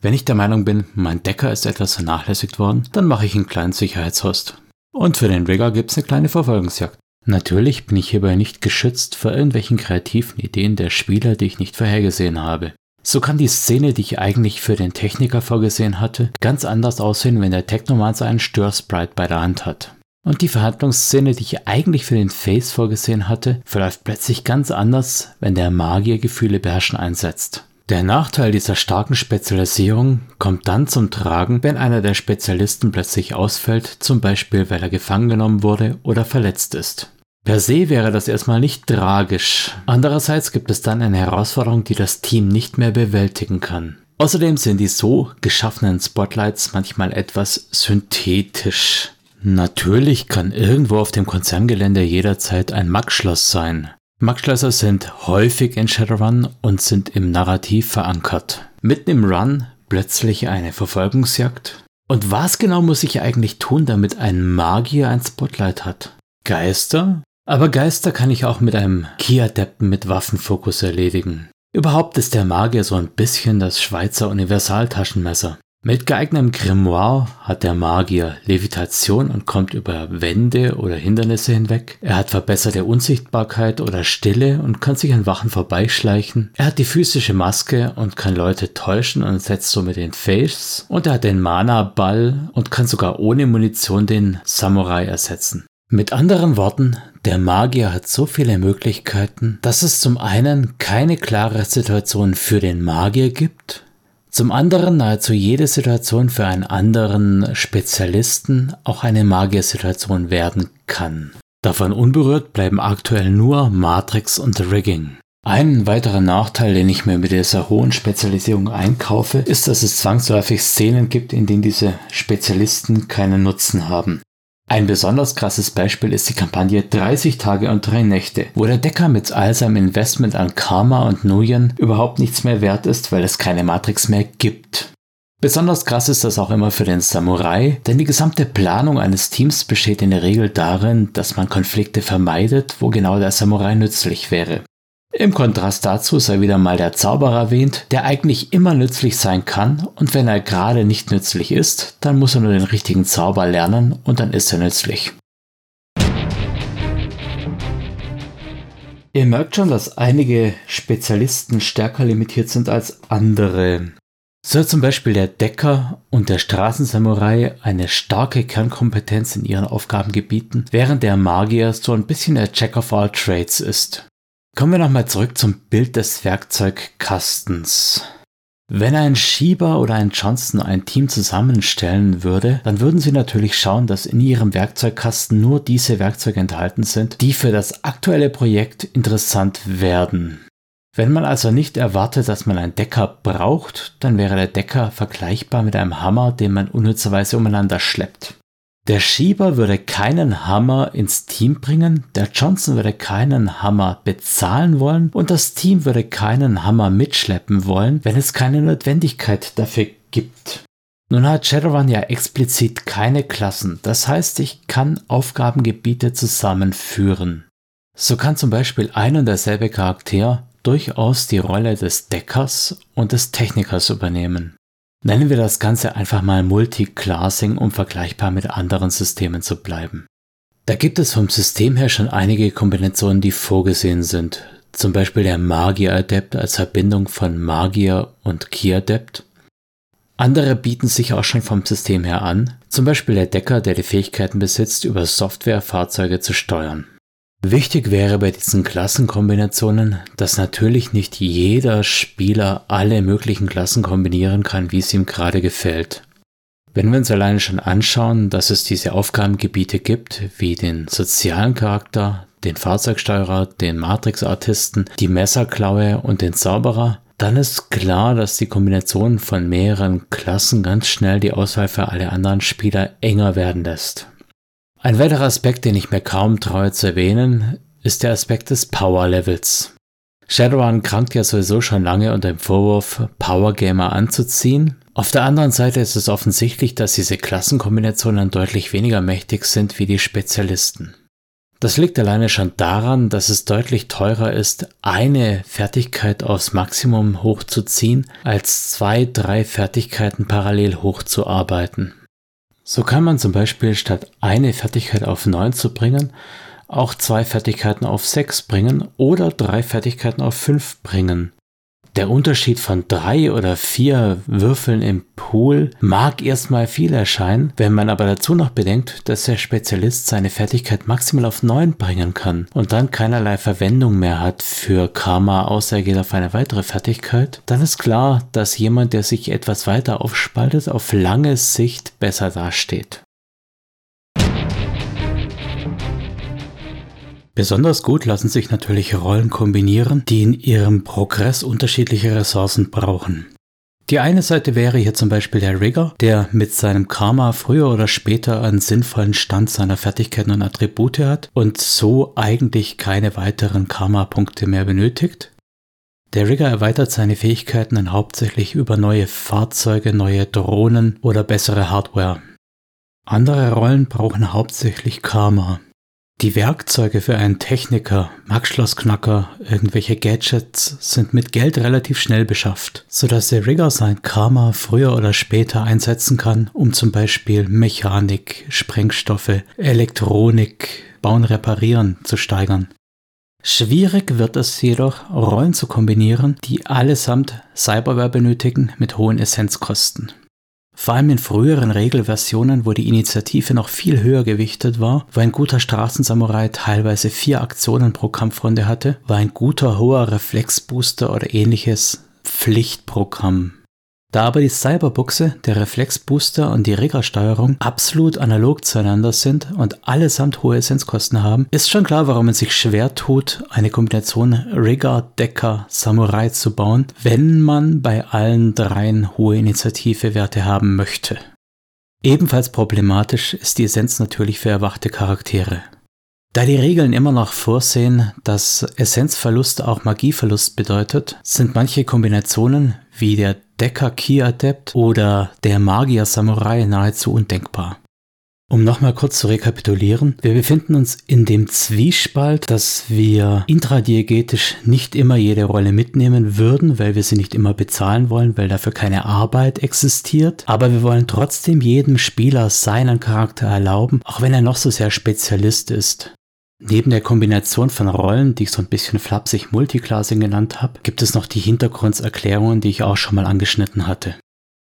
Wenn ich der Meinung bin, mein Decker ist etwas vernachlässigt worden, dann mache ich einen kleinen Sicherheitshost. Und für den Rigger gibt's eine kleine Verfolgungsjagd. Natürlich bin ich hierbei nicht geschützt vor irgendwelchen kreativen Ideen der Spieler, die ich nicht vorhergesehen habe. So kann die Szene, die ich eigentlich für den Techniker vorgesehen hatte, ganz anders aussehen, wenn der Technomancer einen Störsprite bei der Hand hat. Und die Verhandlungsszene, die ich eigentlich für den Face vorgesehen hatte, verläuft plötzlich ganz anders, wenn der Magier Gefühle beherrschen einsetzt. Der Nachteil dieser starken Spezialisierung kommt dann zum Tragen, wenn einer der Spezialisten plötzlich ausfällt, zum Beispiel weil er gefangen genommen wurde oder verletzt ist. Per se wäre das erstmal nicht tragisch. Andererseits gibt es dann eine Herausforderung, die das Team nicht mehr bewältigen kann. Außerdem sind die so geschaffenen Spotlights manchmal etwas synthetisch. Natürlich kann irgendwo auf dem Konzerngelände jederzeit ein Max-Schloss sein. Max-Schlösser sind häufig in Shadowrun und sind im Narrativ verankert. Mitten im Run plötzlich eine Verfolgungsjagd. Und was genau muss ich eigentlich tun, damit ein Magier ein Spotlight hat? Geister? Aber Geister kann ich auch mit einem Key-Adepten mit Waffenfokus erledigen. Überhaupt ist der Magier so ein bisschen das Schweizer Universaltaschenmesser. Mit geeignetem Grimoire hat der Magier Levitation und kommt über Wände oder Hindernisse hinweg. Er hat verbesserte Unsichtbarkeit oder Stille und kann sich an Wachen vorbeischleichen. Er hat die physische Maske und kann Leute täuschen und setzt somit den Face. Und er hat den Mana-Ball und kann sogar ohne Munition den Samurai ersetzen. Mit anderen Worten, der Magier hat so viele Möglichkeiten, dass es zum einen keine klare Situation für den Magier gibt zum anderen nahezu jede Situation für einen anderen Spezialisten auch eine Magiersituation werden kann. Davon unberührt bleiben aktuell nur Matrix und Rigging. Ein weiterer Nachteil, den ich mir mit dieser hohen Spezialisierung einkaufe, ist, dass es zwangsläufig Szenen gibt, in denen diese Spezialisten keinen Nutzen haben. Ein besonders krasses Beispiel ist die Kampagne 30 Tage und 3 Nächte, wo der Decker mit all seinem Investment an Karma und Nuyen überhaupt nichts mehr wert ist, weil es keine Matrix mehr gibt. Besonders krass ist das auch immer für den Samurai, denn die gesamte Planung eines Teams besteht in der Regel darin, dass man Konflikte vermeidet, wo genau der Samurai nützlich wäre. Im Kontrast dazu sei wieder mal der Zauberer erwähnt, der eigentlich immer nützlich sein kann und wenn er gerade nicht nützlich ist, dann muss er nur den richtigen Zauber lernen und dann ist er nützlich. Ihr merkt schon, dass einige Spezialisten stärker limitiert sind als andere. So hat zum Beispiel der Decker und der Straßensamurai eine starke Kernkompetenz in ihren Aufgabengebieten, während der Magier so ein bisschen der Jack of all Trades ist. Kommen wir nochmal zurück zum Bild des Werkzeugkastens. Wenn ein Schieber oder ein Johnson ein Team zusammenstellen würde, dann würden sie natürlich schauen, dass in ihrem Werkzeugkasten nur diese Werkzeuge enthalten sind, die für das aktuelle Projekt interessant werden. Wenn man also nicht erwartet, dass man einen Decker braucht, dann wäre der Decker vergleichbar mit einem Hammer, den man unnützerweise umeinander schleppt. Der Schieber würde keinen Hammer ins Team bringen, der Johnson würde keinen Hammer bezahlen wollen und das Team würde keinen Hammer mitschleppen wollen, wenn es keine Notwendigkeit dafür gibt. Nun hat Shadowrun ja explizit keine Klassen, das heißt, ich kann Aufgabengebiete zusammenführen. So kann zum Beispiel ein und derselbe Charakter durchaus die Rolle des Deckers und des Technikers übernehmen. Nennen wir das Ganze einfach mal Multiclassing, um vergleichbar mit anderen Systemen zu bleiben. Da gibt es vom System her schon einige Kombinationen, die vorgesehen sind. Zum Beispiel der Magier-Adept als Verbindung von Magier und Key-Adept. Andere bieten sich auch schon vom System her an, zum Beispiel der Decker, der die Fähigkeiten besitzt, über Software Fahrzeuge zu steuern. Wichtig wäre bei diesen Klassenkombinationen, dass natürlich nicht jeder Spieler alle möglichen Klassen kombinieren kann, wie es ihm gerade gefällt. Wenn wir uns alleine schon anschauen, dass es diese Aufgabengebiete gibt, wie den sozialen Charakter, den Fahrzeugsteuerer, den Matrix-Artisten, die Messerklaue und den Zauberer, dann ist klar, dass die Kombination von mehreren Klassen ganz schnell die Auswahl für alle anderen Spieler enger werden lässt. Ein weiterer Aspekt, den ich mir kaum traue zu erwähnen, ist der Aspekt des Power Levels. Shadowrun krankt ja sowieso schon lange unter dem Vorwurf, Power Gamer anzuziehen. Auf der anderen Seite ist es offensichtlich, dass diese Klassenkombinationen deutlich weniger mächtig sind wie die Spezialisten. Das liegt alleine schon daran, dass es deutlich teurer ist, eine Fertigkeit aufs Maximum hochzuziehen, als zwei, drei Fertigkeiten parallel hochzuarbeiten. So kann man zum Beispiel statt eine Fertigkeit auf 9 zu bringen, auch zwei Fertigkeiten auf 6 bringen oder drei Fertigkeiten auf 5 bringen. Der Unterschied von drei oder vier Würfeln im Pool mag erstmal viel erscheinen, wenn man aber dazu noch bedenkt, dass der Spezialist seine Fertigkeit maximal auf 9 bringen kann und dann keinerlei Verwendung mehr hat für Karma, außer er geht auf eine weitere Fertigkeit, dann ist klar, dass jemand, der sich etwas weiter aufspaltet, auf lange Sicht besser dasteht. Besonders gut lassen sich natürlich Rollen kombinieren, die in ihrem Progress unterschiedliche Ressourcen brauchen. Die eine Seite wäre hier zum Beispiel der Rigger, der mit seinem Karma früher oder später einen sinnvollen Stand seiner Fertigkeiten und Attribute hat und so eigentlich keine weiteren Karma-Punkte mehr benötigt. Der Rigger erweitert seine Fähigkeiten dann hauptsächlich über neue Fahrzeuge, neue Drohnen oder bessere Hardware. Andere Rollen brauchen hauptsächlich Karma. Die Werkzeuge für einen Techniker, Markschlossknacker, irgendwelche Gadgets sind mit Geld relativ schnell beschafft, sodass der Rigger sein Karma früher oder später einsetzen kann, um zum Beispiel Mechanik, Sprengstoffe, Elektronik, Bauen, Reparieren zu steigern. Schwierig wird es jedoch, Rollen zu kombinieren, die allesamt Cyberware benötigen mit hohen Essenzkosten. Vor allem in früheren Regelversionen, wo die Initiative noch viel höher gewichtet war, wo ein guter Straßensamurai teilweise vier Aktionen pro Kampfrunde hatte, war ein guter hoher Reflexbooster oder ähnliches Pflichtprogramm. Da aber die Cyberbuchse, der Reflexbooster und die Riggersteuerung absolut analog zueinander sind und allesamt hohe Essenzkosten haben, ist schon klar, warum man sich schwer tut, eine Kombination Rigger, Decker, Samurai zu bauen, wenn man bei allen dreien hohe Initiativewerte haben möchte. Ebenfalls problematisch ist die Essenz natürlich für erwachte Charaktere. Da die Regeln immer noch vorsehen, dass Essenzverlust auch Magieverlust bedeutet, sind manche Kombinationen wie der Decker Key Adept oder der Magier Samurai nahezu undenkbar. Um nochmal kurz zu rekapitulieren, wir befinden uns in dem Zwiespalt, dass wir intradiegetisch nicht immer jede Rolle mitnehmen würden, weil wir sie nicht immer bezahlen wollen, weil dafür keine Arbeit existiert. Aber wir wollen trotzdem jedem Spieler seinen Charakter erlauben, auch wenn er noch so sehr Spezialist ist. Neben der Kombination von Rollen, die ich so ein bisschen flapsig Multiclassing genannt habe, gibt es noch die Hintergrundserklärungen, die ich auch schon mal angeschnitten hatte.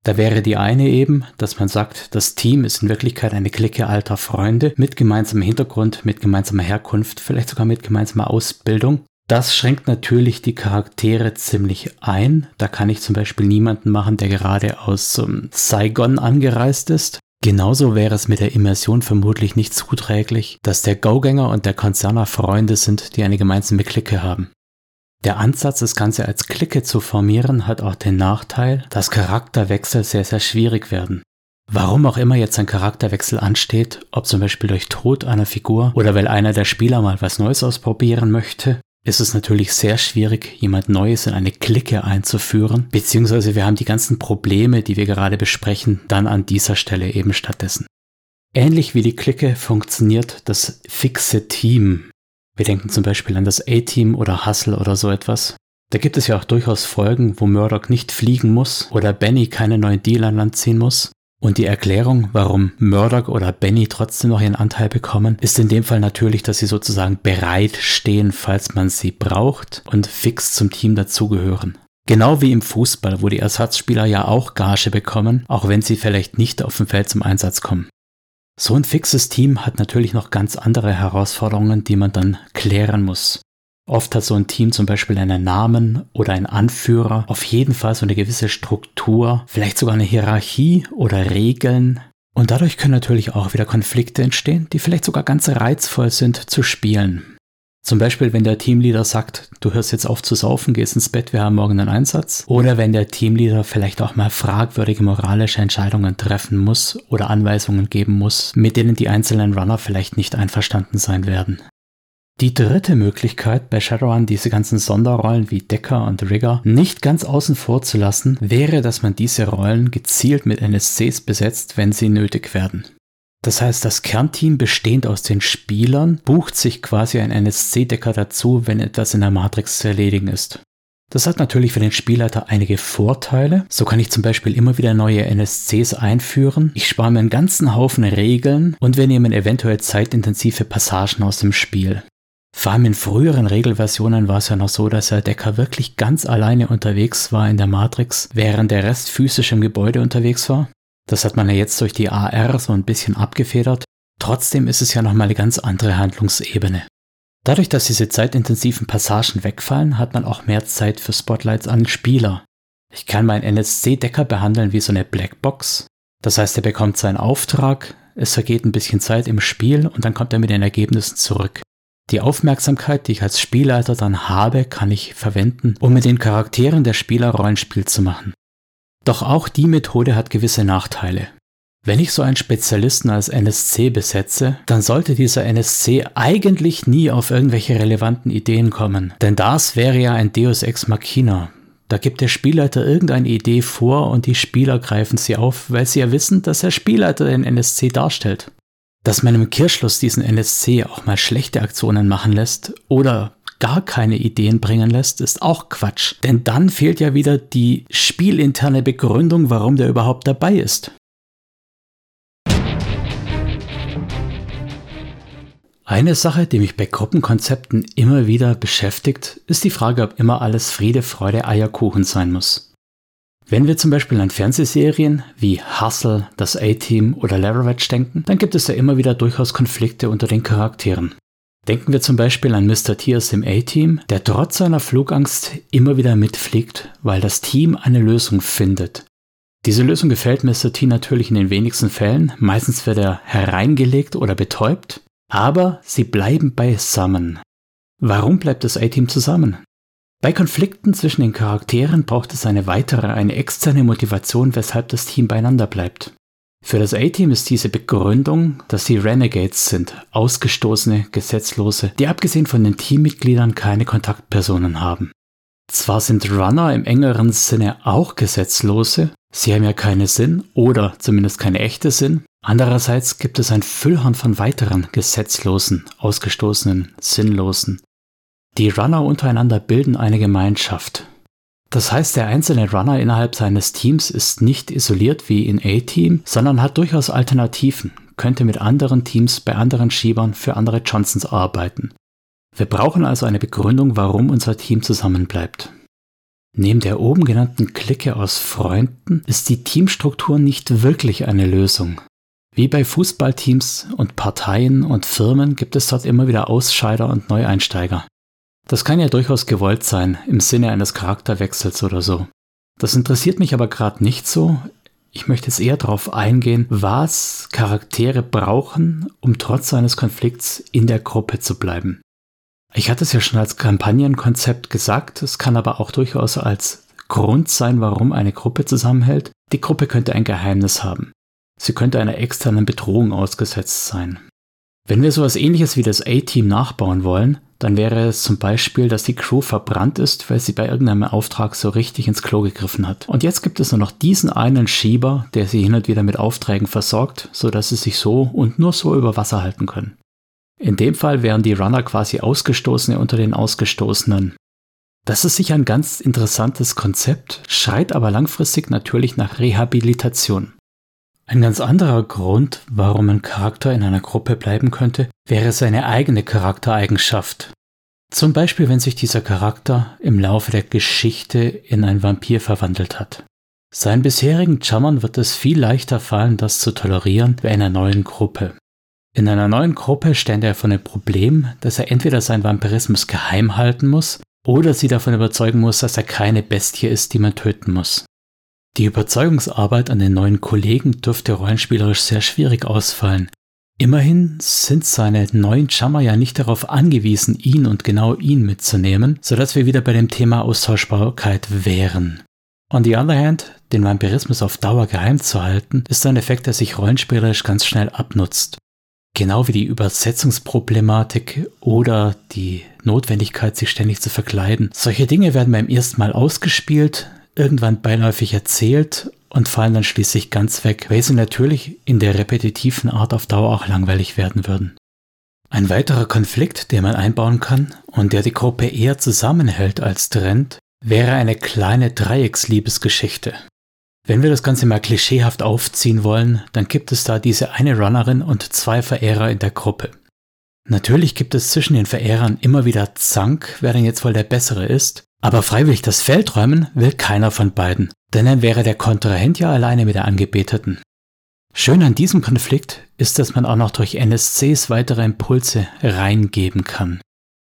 Da wäre die eine eben, dass man sagt, das Team ist in Wirklichkeit eine Clique alter Freunde mit gemeinsamem Hintergrund, mit gemeinsamer Herkunft, vielleicht sogar mit gemeinsamer Ausbildung. Das schränkt natürlich die Charaktere ziemlich ein. Da kann ich zum Beispiel niemanden machen, der gerade aus um, Saigon angereist ist. Genauso wäre es mit der Immersion vermutlich nicht zuträglich, dass der Go-Gänger und der Konzerner Freunde sind, die eine gemeinsame Clique haben. Der Ansatz, das Ganze als Clique zu formieren, hat auch den Nachteil, dass Charakterwechsel sehr, sehr schwierig werden. Warum auch immer jetzt ein Charakterwechsel ansteht, ob zum Beispiel durch Tod einer Figur oder weil einer der Spieler mal was Neues ausprobieren möchte, ist es natürlich sehr schwierig, jemand Neues in eine Clique einzuführen, beziehungsweise wir haben die ganzen Probleme, die wir gerade besprechen, dann an dieser Stelle eben stattdessen. Ähnlich wie die Clique funktioniert das fixe Team. Wir denken zum Beispiel an das A-Team oder Hustle oder so etwas. Da gibt es ja auch durchaus Folgen, wo Murdoch nicht fliegen muss oder Benny keine neuen Deal an Land ziehen muss. Und die Erklärung, warum Murdoch oder Benny trotzdem noch ihren Anteil bekommen, ist in dem Fall natürlich, dass sie sozusagen bereit stehen, falls man sie braucht und fix zum Team dazugehören. Genau wie im Fußball, wo die Ersatzspieler ja auch Gage bekommen, auch wenn sie vielleicht nicht auf dem Feld zum Einsatz kommen. So ein fixes Team hat natürlich noch ganz andere Herausforderungen, die man dann klären muss. Oft hat so ein Team zum Beispiel einen Namen oder einen Anführer, auf jeden Fall so eine gewisse Struktur, vielleicht sogar eine Hierarchie oder Regeln. Und dadurch können natürlich auch wieder Konflikte entstehen, die vielleicht sogar ganz reizvoll sind zu spielen. Zum Beispiel, wenn der Teamleader sagt, du hörst jetzt auf zu saufen, gehst ins Bett, wir haben morgen einen Einsatz. Oder wenn der Teamleader vielleicht auch mal fragwürdige moralische Entscheidungen treffen muss oder Anweisungen geben muss, mit denen die einzelnen Runner vielleicht nicht einverstanden sein werden. Die dritte Möglichkeit, bei Shadowrun diese ganzen Sonderrollen wie Decker und Rigger nicht ganz außen vor zu lassen, wäre, dass man diese Rollen gezielt mit NSCs besetzt, wenn sie nötig werden. Das heißt, das Kernteam bestehend aus den Spielern bucht sich quasi ein NSC-Decker dazu, wenn etwas in der Matrix zu erledigen ist. Das hat natürlich für den Spielleiter einige Vorteile. So kann ich zum Beispiel immer wieder neue NSCs einführen. Ich spare mir einen ganzen Haufen Regeln und wir nehmen eventuell zeitintensive Passagen aus dem Spiel. Vor allem in früheren Regelversionen war es ja noch so, dass der Decker wirklich ganz alleine unterwegs war in der Matrix, während der Rest physisch im Gebäude unterwegs war. Das hat man ja jetzt durch die AR so ein bisschen abgefedert. Trotzdem ist es ja nochmal eine ganz andere Handlungsebene. Dadurch, dass diese zeitintensiven Passagen wegfallen, hat man auch mehr Zeit für Spotlights an Spieler. Ich kann meinen NSC-Decker behandeln wie so eine Blackbox. Das heißt, er bekommt seinen Auftrag, es vergeht ein bisschen Zeit im Spiel und dann kommt er mit den Ergebnissen zurück. Die Aufmerksamkeit, die ich als Spielleiter dann habe, kann ich verwenden, um mit den Charakteren der Spieler Rollenspiel zu machen. Doch auch die Methode hat gewisse Nachteile. Wenn ich so einen Spezialisten als NSC besetze, dann sollte dieser NSC eigentlich nie auf irgendwelche relevanten Ideen kommen. Denn das wäre ja ein Deus Ex Machina. Da gibt der Spielleiter irgendeine Idee vor und die Spieler greifen sie auf, weil sie ja wissen, dass der Spielleiter den NSC darstellt. Dass man im Kirschschluss diesen NSC auch mal schlechte Aktionen machen lässt oder gar keine Ideen bringen lässt, ist auch Quatsch. Denn dann fehlt ja wieder die spielinterne Begründung, warum der überhaupt dabei ist. Eine Sache, die mich bei Gruppenkonzepten immer wieder beschäftigt, ist die Frage, ob immer alles Friede, Freude, Eierkuchen sein muss. Wenn wir zum Beispiel an Fernsehserien wie Hustle, das A-Team oder Leverage denken, dann gibt es ja immer wieder durchaus Konflikte unter den Charakteren. Denken wir zum Beispiel an Mr. T aus dem A-Team, der trotz seiner Flugangst immer wieder mitfliegt, weil das Team eine Lösung findet. Diese Lösung gefällt Mr. T natürlich in den wenigsten Fällen, meistens wird er hereingelegt oder betäubt, aber sie bleiben beisammen. Warum bleibt das A-Team zusammen? Bei Konflikten zwischen den Charakteren braucht es eine weitere, eine externe Motivation, weshalb das Team beieinander bleibt. Für das A-Team ist diese Begründung, dass sie Renegades sind, ausgestoßene, Gesetzlose, die abgesehen von den Teammitgliedern keine Kontaktpersonen haben. Zwar sind Runner im engeren Sinne auch Gesetzlose, sie haben ja keine Sinn oder zumindest keine echte Sinn. Andererseits gibt es ein Füllhorn von weiteren Gesetzlosen, Ausgestoßenen, Sinnlosen, die Runner untereinander bilden eine Gemeinschaft. Das heißt, der einzelne Runner innerhalb seines Teams ist nicht isoliert wie in A-Team, sondern hat durchaus Alternativen, könnte mit anderen Teams bei anderen Schiebern für andere Johnsons arbeiten. Wir brauchen also eine Begründung, warum unser Team zusammenbleibt. Neben der oben genannten Clique aus Freunden ist die Teamstruktur nicht wirklich eine Lösung. Wie bei Fußballteams und Parteien und Firmen gibt es dort immer wieder Ausscheider und Neueinsteiger. Das kann ja durchaus gewollt sein, im Sinne eines Charakterwechsels oder so. Das interessiert mich aber gerade nicht so. Ich möchte jetzt eher darauf eingehen, was Charaktere brauchen, um trotz eines Konflikts in der Gruppe zu bleiben. Ich hatte es ja schon als Kampagnenkonzept gesagt, es kann aber auch durchaus als Grund sein, warum eine Gruppe zusammenhält. Die Gruppe könnte ein Geheimnis haben. Sie könnte einer externen Bedrohung ausgesetzt sein. Wenn wir sowas ähnliches wie das A-Team nachbauen wollen, dann wäre es zum Beispiel, dass die Crew verbrannt ist, weil sie bei irgendeinem Auftrag so richtig ins Klo gegriffen hat. Und jetzt gibt es nur noch diesen einen Schieber, der sie hin und wieder mit Aufträgen versorgt, sodass sie sich so und nur so über Wasser halten können. In dem Fall wären die Runner quasi Ausgestoßene unter den Ausgestoßenen. Das ist sicher ein ganz interessantes Konzept, schreit aber langfristig natürlich nach Rehabilitation. Ein ganz anderer Grund, warum ein Charakter in einer Gruppe bleiben könnte, wäre seine eigene Charaktereigenschaft. Zum Beispiel, wenn sich dieser Charakter im Laufe der Geschichte in ein Vampir verwandelt hat. Seinen bisherigen Jammern wird es viel leichter fallen, das zu tolerieren bei einer neuen Gruppe. In einer neuen Gruppe stände er vor dem Problem, dass er entweder seinen Vampirismus geheim halten muss oder sie davon überzeugen muss, dass er keine Bestie ist, die man töten muss. Die Überzeugungsarbeit an den neuen Kollegen dürfte rollenspielerisch sehr schwierig ausfallen, Immerhin sind seine neuen Chummer ja nicht darauf angewiesen, ihn und genau ihn mitzunehmen, sodass wir wieder bei dem Thema Austauschbarkeit wären. On the other hand, den Vampirismus auf Dauer geheim zu halten, ist ein Effekt, der sich rollenspielerisch ganz schnell abnutzt. Genau wie die Übersetzungsproblematik oder die Notwendigkeit, sich ständig zu verkleiden. Solche Dinge werden beim ersten Mal ausgespielt, irgendwann beiläufig erzählt und fallen dann schließlich ganz weg, weil sie natürlich in der repetitiven Art auf Dauer auch langweilig werden würden. Ein weiterer Konflikt, den man einbauen kann und der die Gruppe eher zusammenhält als trennt, wäre eine kleine Dreiecksliebesgeschichte. Wenn wir das Ganze mal klischeehaft aufziehen wollen, dann gibt es da diese eine Runnerin und zwei Verehrer in der Gruppe. Natürlich gibt es zwischen den Verehrern immer wieder Zank, wer denn jetzt wohl der Bessere ist, aber freiwillig das Feld räumen will keiner von beiden, denn dann wäre der Kontrahent ja alleine mit der Angebeteten. Schön an diesem Konflikt ist, dass man auch noch durch NSCs weitere Impulse reingeben kann.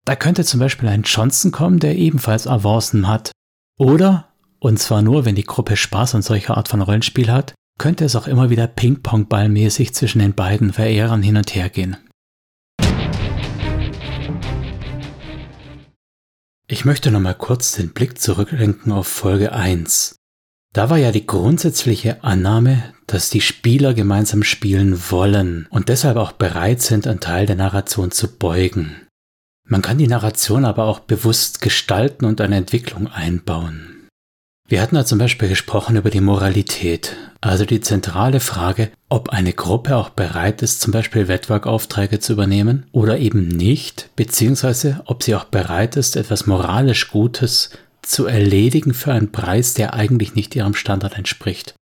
Da könnte zum Beispiel ein Johnson kommen, der ebenfalls Avancen hat. Oder, und zwar nur, wenn die Gruppe Spaß an solcher Art von Rollenspiel hat, könnte es auch immer wieder Ping-Pong-Ballmäßig zwischen den beiden Verehrern hin und her gehen. Ich möchte nochmal kurz den Blick zurücklenken auf Folge 1. Da war ja die grundsätzliche Annahme, dass die Spieler gemeinsam spielen wollen und deshalb auch bereit sind, einen Teil der Narration zu beugen. Man kann die Narration aber auch bewusst gestalten und eine Entwicklung einbauen. Wir hatten da zum Beispiel gesprochen über die Moralität, also die zentrale Frage, ob eine Gruppe auch bereit ist, zum Beispiel Wettworkaufträge zu übernehmen oder eben nicht, beziehungsweise ob sie auch bereit ist, etwas moralisch Gutes zu erledigen für einen Preis, der eigentlich nicht ihrem Standard entspricht.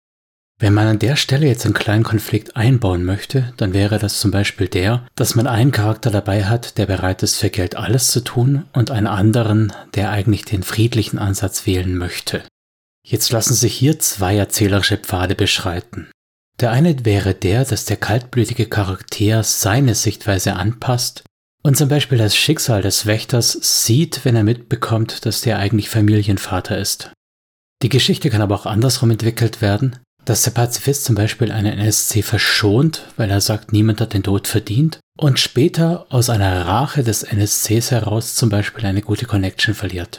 Wenn man an der Stelle jetzt einen kleinen Konflikt einbauen möchte, dann wäre das zum Beispiel der, dass man einen Charakter dabei hat, der bereit ist, für Geld alles zu tun, und einen anderen, der eigentlich den friedlichen Ansatz wählen möchte. Jetzt lassen sich hier zwei erzählerische Pfade beschreiten. Der eine wäre der, dass der kaltblütige Charakter seine Sichtweise anpasst und zum Beispiel das Schicksal des Wächters sieht, wenn er mitbekommt, dass der eigentlich Familienvater ist. Die Geschichte kann aber auch andersrum entwickelt werden, dass der Pazifist zum Beispiel einen NSC verschont, weil er sagt, niemand hat den Tod verdient, und später aus einer Rache des NSCs heraus zum Beispiel eine gute Connection verliert.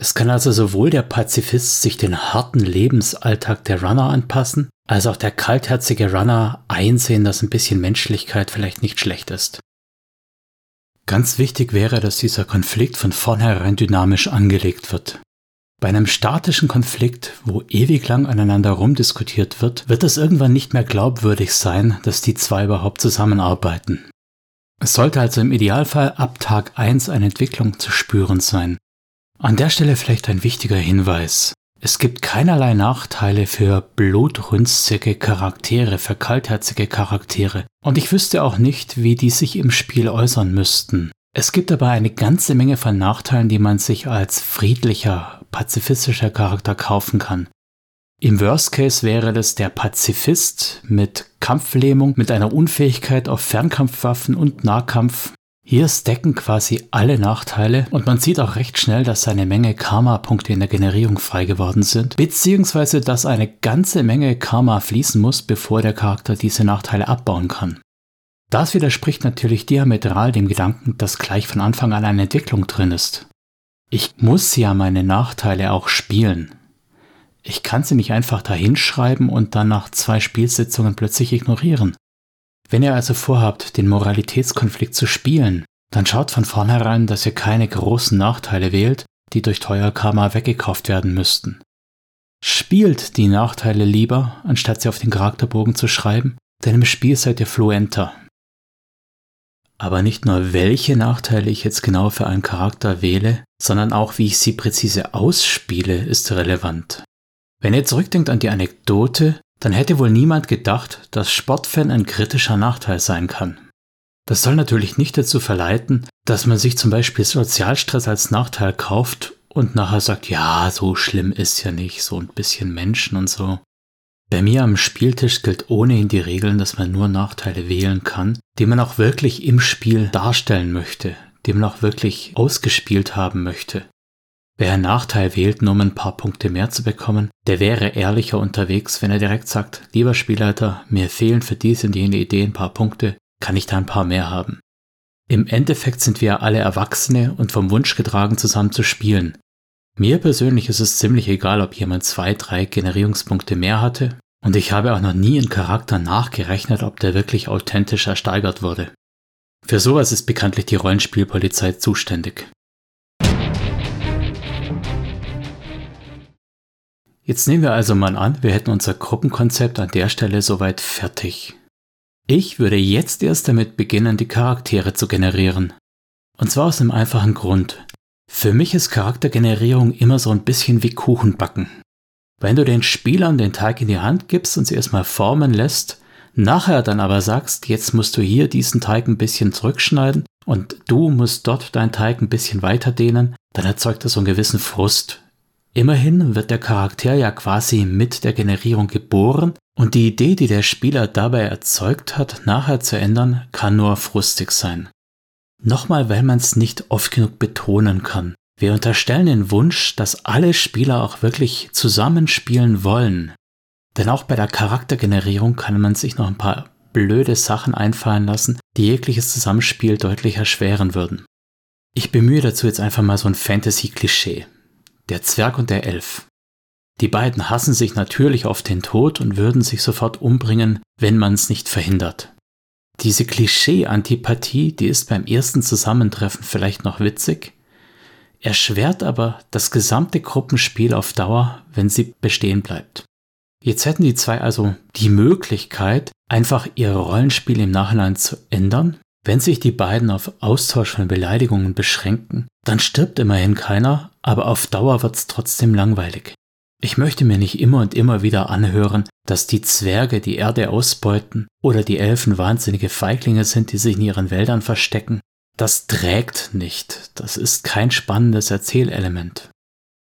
Es kann also sowohl der Pazifist sich den harten Lebensalltag der Runner anpassen, als auch der kaltherzige Runner einsehen, dass ein bisschen Menschlichkeit vielleicht nicht schlecht ist. Ganz wichtig wäre, dass dieser Konflikt von vornherein dynamisch angelegt wird. Bei einem statischen Konflikt, wo ewig lang aneinander rumdiskutiert wird, wird es irgendwann nicht mehr glaubwürdig sein, dass die zwei überhaupt zusammenarbeiten. Es sollte also im Idealfall ab Tag 1 eine Entwicklung zu spüren sein. An der Stelle vielleicht ein wichtiger Hinweis. Es gibt keinerlei Nachteile für blutrünstige Charaktere, für kaltherzige Charaktere. Und ich wüsste auch nicht, wie die sich im Spiel äußern müssten. Es gibt aber eine ganze Menge von Nachteilen, die man sich als friedlicher, pazifistischer Charakter kaufen kann. Im Worst Case wäre das der Pazifist mit Kampflähmung, mit einer Unfähigkeit auf Fernkampfwaffen und Nahkampf, hier stacken quasi alle Nachteile und man sieht auch recht schnell, dass eine Menge Karma-Punkte in der Generierung frei geworden sind, beziehungsweise dass eine ganze Menge Karma fließen muss, bevor der Charakter diese Nachteile abbauen kann. Das widerspricht natürlich diametral dem Gedanken, dass gleich von Anfang an eine Entwicklung drin ist. Ich muss ja meine Nachteile auch spielen. Ich kann sie nicht einfach dahinschreiben und dann nach zwei Spielsitzungen plötzlich ignorieren. Wenn ihr also vorhabt, den Moralitätskonflikt zu spielen, dann schaut von vornherein, dass ihr keine großen Nachteile wählt, die durch teuer Karma weggekauft werden müssten. Spielt die Nachteile lieber, anstatt sie auf den Charakterbogen zu schreiben, denn im Spiel seid ihr fluenter. Aber nicht nur welche Nachteile ich jetzt genau für einen Charakter wähle, sondern auch wie ich sie präzise ausspiele, ist relevant. Wenn ihr zurückdenkt an die Anekdote, dann hätte wohl niemand gedacht, dass Sportfan ein kritischer Nachteil sein kann. Das soll natürlich nicht dazu verleiten, dass man sich zum Beispiel Sozialstress als Nachteil kauft und nachher sagt, ja, so schlimm ist ja nicht, so ein bisschen Menschen und so. Bei mir am Spieltisch gilt ohnehin die Regeln, dass man nur Nachteile wählen kann, die man auch wirklich im Spiel darstellen möchte, die man auch wirklich ausgespielt haben möchte. Wer einen Nachteil wählt, nur um ein paar Punkte mehr zu bekommen, der wäre ehrlicher unterwegs, wenn er direkt sagt, lieber Spielleiter, mir fehlen für diese und jene Idee ein paar Punkte, kann ich da ein paar mehr haben. Im Endeffekt sind wir alle Erwachsene und vom Wunsch getragen, zusammen zu spielen. Mir persönlich ist es ziemlich egal, ob jemand zwei, drei Generierungspunkte mehr hatte, und ich habe auch noch nie in Charakter nachgerechnet, ob der wirklich authentisch ersteigert wurde. Für sowas ist bekanntlich die Rollenspielpolizei zuständig. Jetzt nehmen wir also mal an, wir hätten unser Gruppenkonzept an der Stelle soweit fertig. Ich würde jetzt erst damit beginnen, die Charaktere zu generieren. Und zwar aus einem einfachen Grund. Für mich ist Charaktergenerierung immer so ein bisschen wie Kuchenbacken. Wenn du den Spielern den Teig in die Hand gibst und sie erstmal formen lässt, nachher dann aber sagst, jetzt musst du hier diesen Teig ein bisschen zurückschneiden und du musst dort deinen Teig ein bisschen weiter dehnen, dann erzeugt das so einen gewissen Frust. Immerhin wird der Charakter ja quasi mit der Generierung geboren und die Idee, die der Spieler dabei erzeugt hat, nachher zu ändern, kann nur frustig sein. Nochmal, weil man es nicht oft genug betonen kann. Wir unterstellen den Wunsch, dass alle Spieler auch wirklich zusammenspielen wollen. Denn auch bei der Charaktergenerierung kann man sich noch ein paar blöde Sachen einfallen lassen, die jegliches Zusammenspiel deutlich erschweren würden. Ich bemühe dazu jetzt einfach mal so ein Fantasy-Klischee der Zwerg und der Elf. Die beiden hassen sich natürlich auf den Tod und würden sich sofort umbringen, wenn man es nicht verhindert. Diese Klischee-Antipathie, die ist beim ersten Zusammentreffen vielleicht noch witzig, erschwert aber das gesamte Gruppenspiel auf Dauer, wenn sie bestehen bleibt. Jetzt hätten die zwei also die Möglichkeit, einfach ihr Rollenspiel im Nachhinein zu ändern wenn sich die beiden auf Austausch von Beleidigungen beschränken, dann stirbt immerhin keiner, aber auf Dauer wird's trotzdem langweilig. Ich möchte mir nicht immer und immer wieder anhören, dass die Zwerge die Erde ausbeuten oder die Elfen wahnsinnige Feiglinge sind, die sich in ihren Wäldern verstecken. Das trägt nicht, das ist kein spannendes Erzählelement.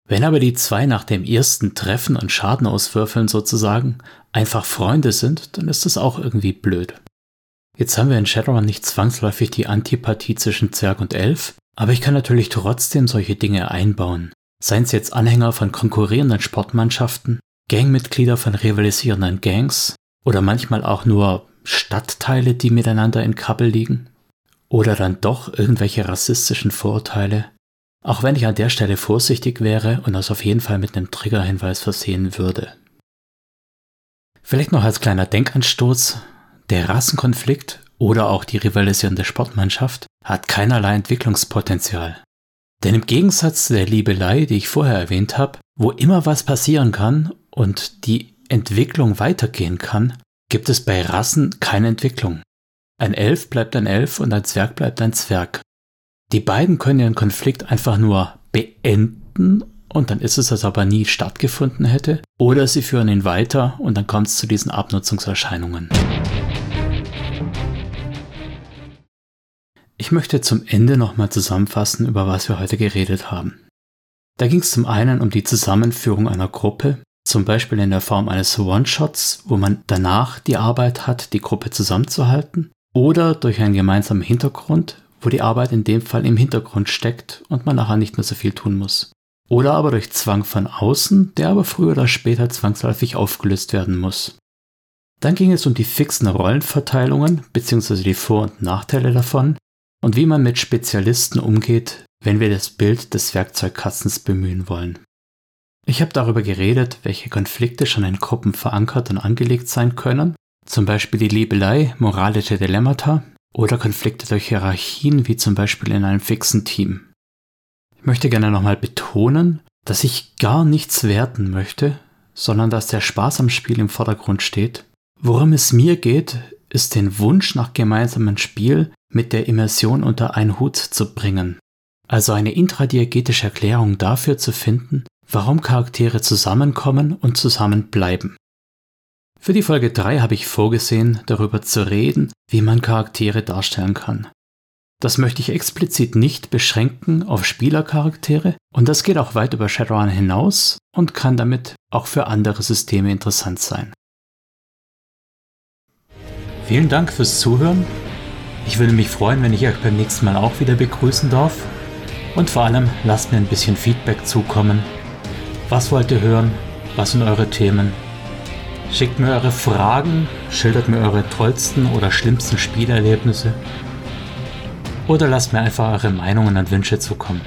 Wenn aber die zwei nach dem ersten Treffen und Schaden auswürfeln sozusagen einfach Freunde sind, dann ist das auch irgendwie blöd. Jetzt haben wir in Shadowrun nicht zwangsläufig die Antipathie zwischen Zwerg und Elf, aber ich kann natürlich trotzdem solche Dinge einbauen. Seien es jetzt Anhänger von konkurrierenden Sportmannschaften, Gangmitglieder von rivalisierenden Gangs oder manchmal auch nur Stadtteile, die miteinander in Kappel liegen. Oder dann doch irgendwelche rassistischen Vorurteile. Auch wenn ich an der Stelle vorsichtig wäre und das auf jeden Fall mit einem Triggerhinweis versehen würde. Vielleicht noch als kleiner Denkanstoß, der Rassenkonflikt oder auch die rivalisierende Sportmannschaft hat keinerlei Entwicklungspotenzial. Denn im Gegensatz zu der Liebelei, die ich vorher erwähnt habe, wo immer was passieren kann und die Entwicklung weitergehen kann, gibt es bei Rassen keine Entwicklung. Ein Elf bleibt ein Elf und ein Zwerg bleibt ein Zwerg. Die beiden können ihren Konflikt einfach nur beenden und dann ist es, als ob er nie stattgefunden hätte, oder sie führen ihn weiter und dann kommt es zu diesen Abnutzungserscheinungen. Ich möchte zum Ende nochmal zusammenfassen, über was wir heute geredet haben. Da ging es zum einen um die Zusammenführung einer Gruppe, zum Beispiel in der Form eines One-Shots, wo man danach die Arbeit hat, die Gruppe zusammenzuhalten, oder durch einen gemeinsamen Hintergrund, wo die Arbeit in dem Fall im Hintergrund steckt und man nachher nicht mehr so viel tun muss. Oder aber durch Zwang von außen, der aber früher oder später zwangsläufig aufgelöst werden muss. Dann ging es um die fixen Rollenverteilungen bzw. die Vor- und Nachteile davon, und wie man mit Spezialisten umgeht, wenn wir das Bild des Werkzeugkastens bemühen wollen. Ich habe darüber geredet, welche Konflikte schon in Gruppen verankert und angelegt sein können, zum Beispiel die Liebelei, moralische Dilemmata oder Konflikte durch Hierarchien, wie zum Beispiel in einem fixen Team. Ich möchte gerne nochmal betonen, dass ich gar nichts werten möchte, sondern dass der Spaß am Spiel im Vordergrund steht. Worum es mir geht, ist den Wunsch nach gemeinsamen Spiel mit der Immersion unter einen Hut zu bringen. Also eine intradiegetische Erklärung dafür zu finden, warum Charaktere zusammenkommen und zusammenbleiben. Für die Folge 3 habe ich vorgesehen, darüber zu reden, wie man Charaktere darstellen kann. Das möchte ich explizit nicht beschränken auf Spielercharaktere und das geht auch weit über Shadowrun hinaus und kann damit auch für andere Systeme interessant sein. Vielen Dank fürs Zuhören ich würde mich freuen, wenn ich euch beim nächsten Mal auch wieder begrüßen darf. Und vor allem lasst mir ein bisschen Feedback zukommen. Was wollt ihr hören? Was sind eure Themen? Schickt mir eure Fragen schildert mir eure tollsten oder schlimmsten Spielerlebnisse oder lasst mir einfach eure Meinungen und Wünsche zukommen.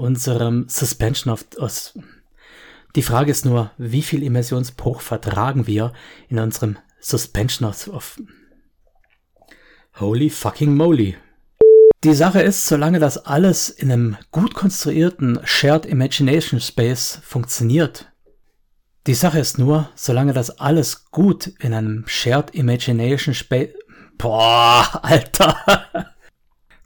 Unserem Suspension of, of die Frage ist nur, wie viel Immersionsbruch vertragen wir in unserem Suspension of, of Holy fucking moly. Die Sache ist, solange das alles in einem gut konstruierten Shared Imagination Space funktioniert, die Sache ist nur, solange das alles gut in einem Shared Imagination Space, boah, Alter.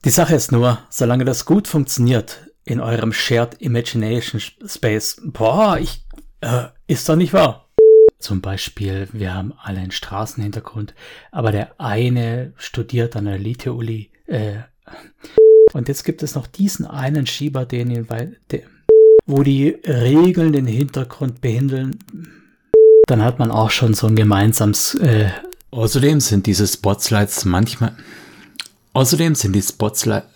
Die Sache ist nur, solange das gut funktioniert, in eurem Shared Imagination Space. Boah, ich, äh, ist doch nicht wahr. Zum Beispiel, wir haben alle einen Straßenhintergrund, aber der eine studiert an der Elite-Uli, äh, und jetzt gibt es noch diesen einen Schieber, den ihn, weil, der, wo die Regeln den Hintergrund behindeln. Dann hat man auch schon so ein gemeinsames, äh, Außerdem sind diese Spotlights manchmal, außerdem sind die Spotlights,